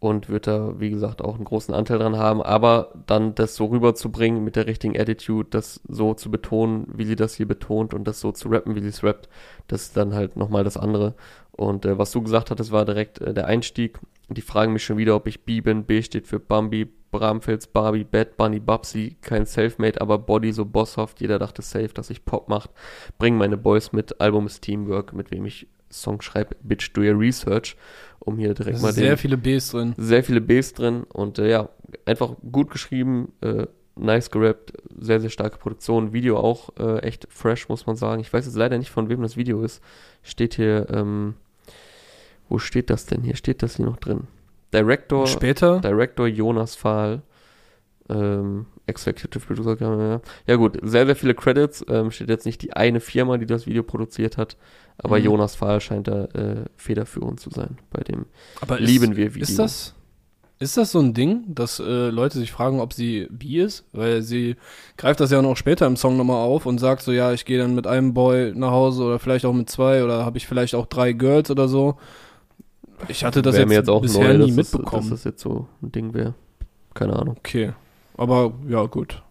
und wird da, wie gesagt, auch einen großen Anteil dran haben. Aber dann das so rüberzubringen mit der richtigen Attitude, das so zu betonen, wie sie das hier betont und das so zu rappen, wie sie es rappt, das ist dann halt nochmal das andere. Und äh, was du gesagt hattest, war direkt äh, der Einstieg. Die fragen mich schon wieder, ob ich B bin. B steht für Bambi, Bramfels, Barbie, Bad Bunny, Babsi. Kein Selfmade, aber Body so bosshaft. Jeder dachte safe, dass ich Pop macht. Bring meine Boys mit. Album ist Teamwork, mit wem ich Song schreibe. Bitch, do your research. Um hier direkt Es mal sind sehr den viele Bs drin. sehr viele Bs drin und äh, ja, einfach gut geschrieben, äh, nice gerappt, sehr, sehr starke Produktion. Video auch äh, echt fresh, muss man sagen. Ich weiß jetzt leider nicht, von wem das Video ist. Steht hier, ähm, wo steht das denn? Hier steht das hier noch drin. Director, Später, Director Jonas Fahl. Ähm, Executive Producer, ja. Ja gut, sehr, sehr viele Credits. Ähm, steht jetzt nicht die eine Firma, die das Video produziert hat, aber Mhm. Jonas Fahl scheint da äh, federführend zu sein bei dem aber Lieben wir Video. Ist das, ist das so ein Ding, dass äh, Leute sich fragen, ob sie bi ist? Weil sie greift das ja noch später im Song nochmal auf und sagt so, ja, ich gehe dann mit einem Boy nach Hause oder vielleicht auch mit zwei oder habe ich vielleicht auch drei Girls oder so. Ich hatte das jetzt, mir jetzt auch bisher neu, nie dass, mitbekommen. Das, dass das jetzt so ein Ding wäre. Keine Ahnung. okay, aber ja, gut.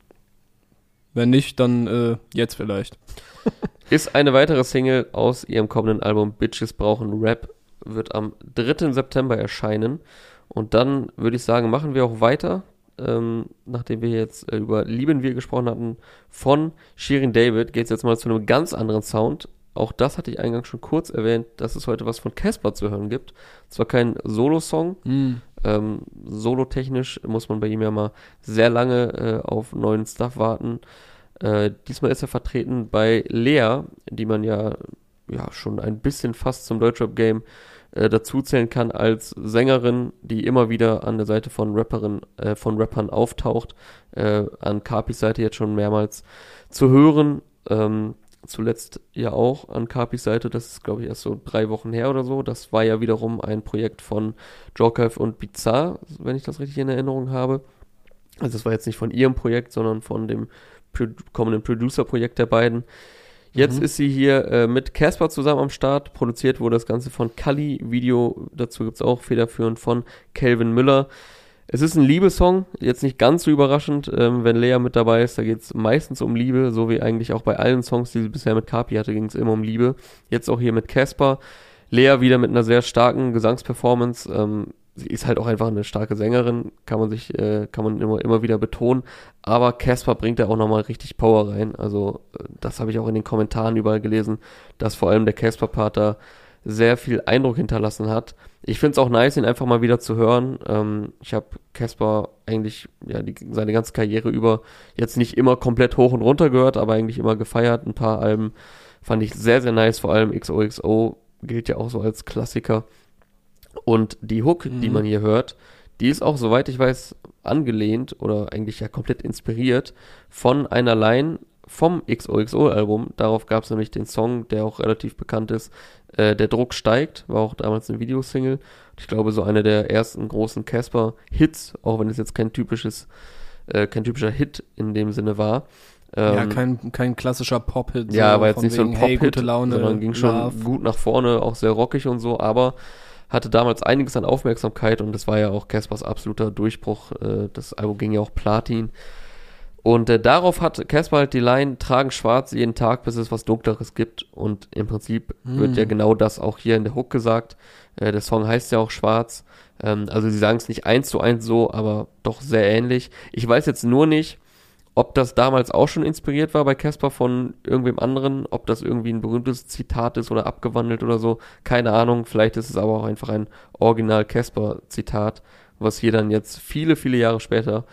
Wenn nicht, dann äh, jetzt vielleicht. Ist eine weitere Single aus ihrem kommenden Album Bitches brauchen Rap, wird am 3. September erscheinen. Und dann würde ich sagen, machen wir auch weiter, ähm, nachdem wir jetzt äh, über Lieben wir gesprochen hatten, von Shirin David, geht es jetzt mal zu einem ganz anderen Sound. Auch das hatte ich eingangs schon kurz erwähnt, dass es heute was von Casper zu hören gibt. Zwar kein Solo-Song, Hm. Ähm, Solo-technisch muss man bei ihm ja mal sehr lange äh, auf neuen Stuff warten. Äh, diesmal ist er vertreten bei Lea, die man ja, ja schon ein bisschen fast zum Deutschrap-Game äh, dazuzählen kann als Sängerin, die immer wieder an der Seite von Rapperin, äh, von Rappern auftaucht. Äh, an Capis Seite jetzt schon mehrmals zu hören. Ähm, zuletzt ja auch an Capis Seite, das ist glaube ich erst so drei Wochen her oder so. Das war ja wiederum ein Projekt von Jorkaif und Bizarre, wenn ich das richtig in Erinnerung habe. Also das war jetzt nicht von ihrem Projekt, sondern von dem Pro kommenden Producer-Projekt der beiden. Jetzt Mhm. ist sie hier äh, mit Casper zusammen am Start. Produziert wurde das Ganze von Kali. Video dazu gibt's auch federführend von Calvin Müller. Es ist ein Liebessong, jetzt nicht ganz so überraschend, ähm, wenn Lea mit dabei ist. Da geht's meistens um Liebe, so wie eigentlich auch bei allen Songs, die sie bisher mit Kapi hatte, ging's immer um Liebe. Jetzt auch hier mit Casper. Lea wieder mit einer sehr starken Gesangsperformance. Ähm, sie ist halt auch einfach eine starke Sängerin, kann man sich, äh, kann man immer, immer wieder betonen. Aber Casper bringt da auch nochmal richtig Power rein. Also, äh, das habe ich auch in den Kommentaren überall gelesen, dass vor allem der Casper-Part da sehr viel Eindruck hinterlassen hat. Ich finde es auch nice, ihn einfach mal wieder zu hören. Ähm, ich habe Casper eigentlich ja die, seine ganze Karriere über jetzt nicht immer komplett hoch und runter gehört, aber eigentlich immer gefeiert. Ein paar Alben fand ich sehr, sehr nice. Vor allem XOXO gilt ja auch so als Klassiker. Und die Hook, die Mhm. man hier hört, die ist auch, soweit ich weiß, angelehnt oder eigentlich ja komplett inspiriert von einer Line vom XOXO-Album. Darauf gab es nämlich den Song, der auch relativ bekannt ist, äh, Der Druck steigt, war auch damals eine Videosingle. Ich glaube, so einer der ersten großen Casper-Hits, auch wenn es jetzt kein typisches, äh, kein typischer Hit in dem Sinne war. ja, Ähm, kein, kein klassischer Pop-Hit. ja, war jetzt nicht so ein wegen, hey, Pop-Hit, Laune, sondern ging schon Love. gut nach vorne, auch sehr rockig und so, aber hatte damals einiges an Aufmerksamkeit und das war ja auch Caspers absoluter Durchbruch. Äh, das Album ging ja auch Platin. Und äh, darauf hat Casper halt die Line, tragen schwarz jeden Tag, bis es was Dunkleres gibt. Und im Prinzip Hm. wird ja genau das auch hier in der Hook gesagt. Äh, der Song heißt ja auch schwarz. Ähm, also sie sagen es nicht eins zu eins so, aber doch sehr ähnlich. Ich weiß jetzt nur nicht, ob das damals auch schon inspiriert war bei Casper von irgendwem anderen, ob das irgendwie ein berühmtes Zitat ist oder abgewandelt oder so. Keine Ahnung. Vielleicht ist es aber auch einfach ein Original Casper-Zitat, was hier dann jetzt viele, viele Jahre später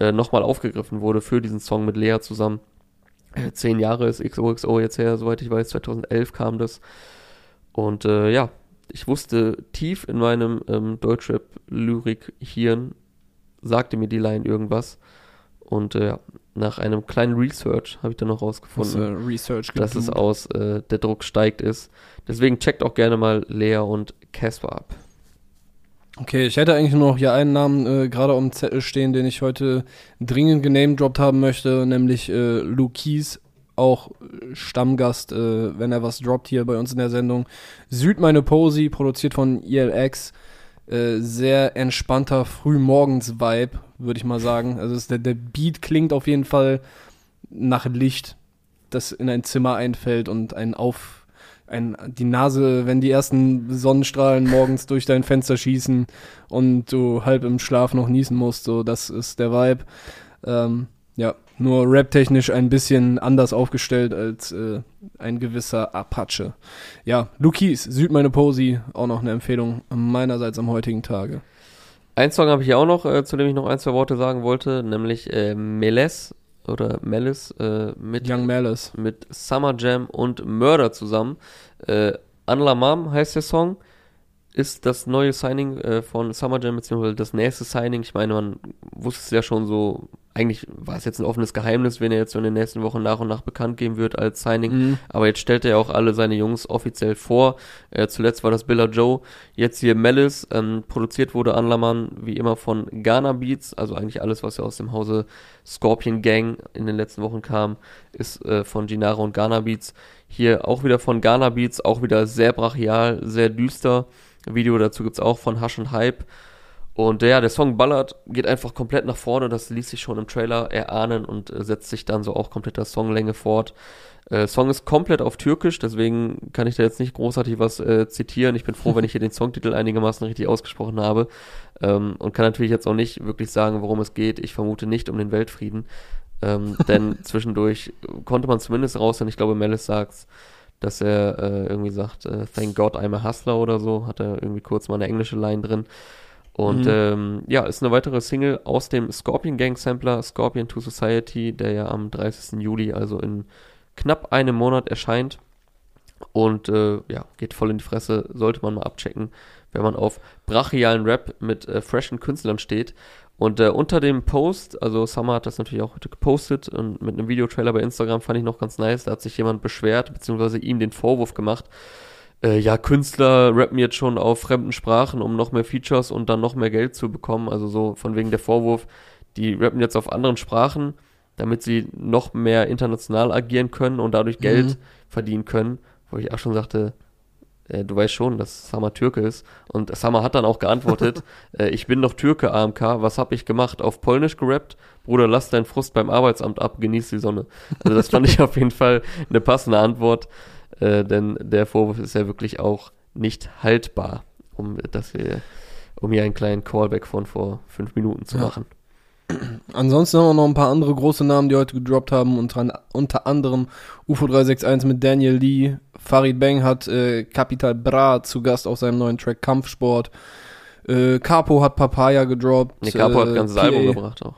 äh, nochmal aufgegriffen wurde für diesen Song mit Lea zusammen. Äh, zehn Jahre ist XOXO jetzt her, soweit ich weiß, 2011 kam das. Und äh, ja, ich wusste tief in meinem ähm, Deutschrap-Lyrik-Hirn, sagte mir die Line irgendwas. Und äh, nach einem kleinen Research habe ich dann noch rausgefunden, äh, Research dass es aus äh, Der Druck steigt ist. Deswegen checkt auch gerne mal Lea und Casper ab. Okay, ich hätte eigentlich nur noch hier einen Namen äh, gerade auf dem Zettel stehen, den ich heute dringend genamedroppt haben möchte, nämlich äh, Luke Keys, auch äh, Stammgast, äh, wenn er was droppt hier bei uns in der Sendung. Süd meine Posy, produziert von ELX. Äh, sehr entspannter Frühmorgens-Vibe, würde ich mal sagen. Also der, der Beat klingt auf jeden Fall nach Licht, das in ein Zimmer einfällt und ein auf ein, die Nase, wenn die ersten Sonnenstrahlen morgens durch dein Fenster schießen und du halb im Schlaf noch niesen musst, so das ist der Vibe. Ähm, ja, nur raptechnisch ein bisschen anders aufgestellt als äh, ein gewisser Apache. Ja, Lukis, Süd meine Posy, auch noch eine Empfehlung meinerseits am heutigen Tage. Ein Song habe ich auch noch, äh, zu dem ich noch ein, zwei Worte sagen wollte, nämlich äh, Meles oder Melis äh, mit, Young Malice. mit Summer Jam und Murder zusammen. Äh, Anla Mam heißt der Song. Ist das neue Signing äh, von Summer Jam, beziehungsweise das nächste Signing. Ich meine, man wusste es ja schon so, eigentlich war es jetzt ein offenes Geheimnis, wenn er jetzt so in den nächsten Wochen nach und nach bekannt geben wird als Signing. Mhm. Aber jetzt stellt er ja auch alle seine Jungs offiziell vor. Äh, zuletzt war das Billa Joe. Jetzt hier Melis. Ähm, produziert wurde Anlaman wie immer von Ghana Beats. Also eigentlich alles, was ja aus dem Hause Scorpion Gang in den letzten Wochen kam, ist äh, von Ginara und Ghana Beats. Hier auch wieder von Ghana Beats. Auch wieder sehr brachial, sehr düster. Video dazu gibt's auch von Hush und Hype. Und ja, der Song ballert, geht einfach komplett nach vorne, das ließ sich schon im Trailer erahnen und äh, setzt sich dann so auch kompletter Songlänge fort. Äh, Song ist komplett auf Türkisch, deswegen kann ich da jetzt nicht großartig was äh, zitieren. Ich bin froh, wenn ich hier den Songtitel einigermaßen richtig ausgesprochen habe. Ähm, und kann natürlich jetzt auch nicht wirklich sagen, worum es geht. Ich vermute nicht um den Weltfrieden. Ähm, denn zwischendurch konnte man zumindest raushören, ich glaube, Melis sagt's, dass er äh, irgendwie sagt, äh, Thank God I'm a Hustler oder so, hat er irgendwie kurz mal eine englische Line drin. Und Mhm. ähm, ja, ist eine weitere Single aus dem Scorpion Gang Sampler, Scorpion to Society, der ja am 30. Juli, also in knapp einem Monat erscheint. Und äh, ja, geht voll in die Fresse, sollte man mal abchecken, wenn man auf brachialen Rap mit äh, freshen Künstlern steht. Und äh, unter dem Post, also Summer hat das natürlich auch heute gepostet und mit einem Videotrailer bei Instagram fand ich noch ganz nice, da hat sich jemand beschwert, beziehungsweise ihm den Vorwurf gemacht, äh, ja, Künstler rappen jetzt schon auf fremden Sprachen, um noch mehr Features und dann noch mehr Geld zu bekommen. Also so von wegen der Vorwurf, die rappen jetzt auf anderen Sprachen, damit sie noch mehr international agieren können und dadurch Geld Mhm. verdienen können. Wo ich auch schon sagte, äh, du weißt schon, dass Summer Türke ist. Und Summer hat dann auch geantwortet, äh, ich bin doch Türke, AMK, was hab ich gemacht? Auf Polnisch gerappt? Bruder, lass deinen Frust beim Arbeitsamt ab, genieß die Sonne. Also das fand ich auf jeden Fall eine passende Antwort, äh, denn der Vorwurf ist ja wirklich auch nicht haltbar, um das hier, um hier einen kleinen Callback von vor fünf Minuten zu Ja. machen. Ansonsten haben wir noch ein paar andere große Namen, die heute gedroppt haben, unter, unter anderem UFO 361 mit Daniel Lee. Farid Bang hat äh, Capital Bra zu Gast auf seinem neuen Track Kampfsport. Äh, Capo hat Papaya gedroppt. Nee, Capo hat äh, ein ganzes PA. Album gebracht auch.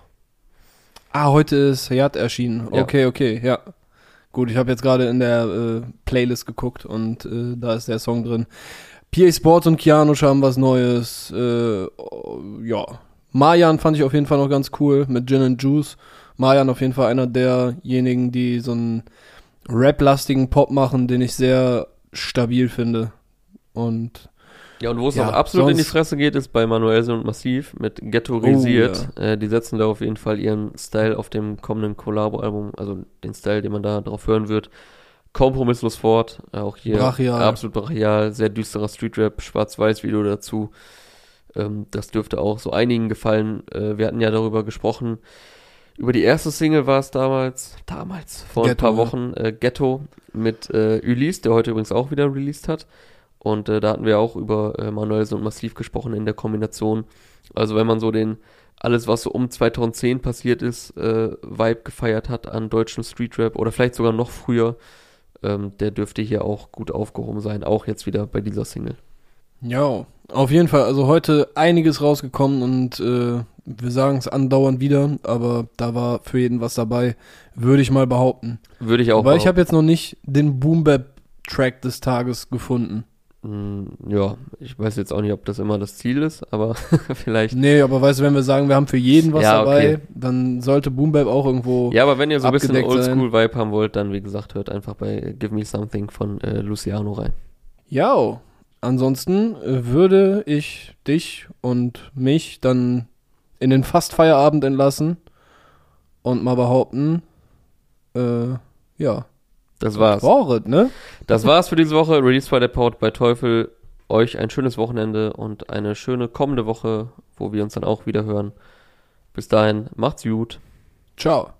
Ah, heute ist Hayat erschienen. Ja. Okay, okay, ja. Gut, ich habe jetzt gerade in der äh, Playlist geguckt und äh, da ist der Song drin. PA Sports und Keanu haben was Neues. Äh, ja. Marjan fand ich auf jeden Fall noch ganz cool mit Gin and Juice. Marjan auf jeden Fall einer derjenigen, die so einen rap-lastigen Pop machen, den ich sehr stabil finde. Und Ja, und wo es Ja, noch absolut in die Fresse geht, ist bei Manuelsen und Massiv mit Ghettoisiert. äh, die setzen da auf jeden Fall ihren Style auf dem kommenden Collabo-Album, also den Style, den man da drauf hören wird, kompromisslos fort. Äh, auch hier Brachial. absolut brachial, sehr düsterer Streetrap, Schwarz-Weiß-Video dazu. Ähm, das dürfte auch so einigen gefallen. Äh, wir hatten ja darüber gesprochen, Über die erste Single war es damals, damals, vor ein Ghetto, paar ja. Wochen, äh, Ghetto mit äh, Ulysse, der heute übrigens auch wieder released hat. Und äh, da hatten wir auch über äh, Manuelsen und Massiv gesprochen in der Kombination. Also wenn man so den, alles was so um 2010 passiert ist, äh, Vibe gefeiert hat an deutschen Streetrap oder vielleicht sogar noch früher, ähm, der dürfte hier auch gut aufgehoben sein, auch jetzt wieder bei dieser Single. Ja, auf jeden Fall. Also heute einiges rausgekommen und äh, wir sagen es andauernd wieder, aber da war für jeden was dabei, würde ich mal behaupten. Würde ich auch Aber ich habe jetzt noch nicht den Boom Bap Track des Tages gefunden. Mm, Ja, ich weiß jetzt auch nicht, ob das immer das Ziel ist, aber vielleicht. Nee, aber weißt du, wenn wir sagen, wir haben für jeden was Ja, dabei, okay. dann sollte Boom Bap auch irgendwo. Ja, aber wenn ihr so ein bisschen. Oldschool-Vibe haben wollt, dann wie gesagt, hört einfach bei Give Me Something von äh, Luciano rein. Ja, ansonsten würde ich dich und mich dann in den fast Feierabend entlassen und mal behaupten, äh, ja, Das war's. Woret, ne? Das war's für diese Woche. Release by der Pout bei Teufel. Euch ein schönes Wochenende und eine schöne kommende Woche, wo wir uns dann auch wieder hören. Bis dahin, macht's gut. Ciao.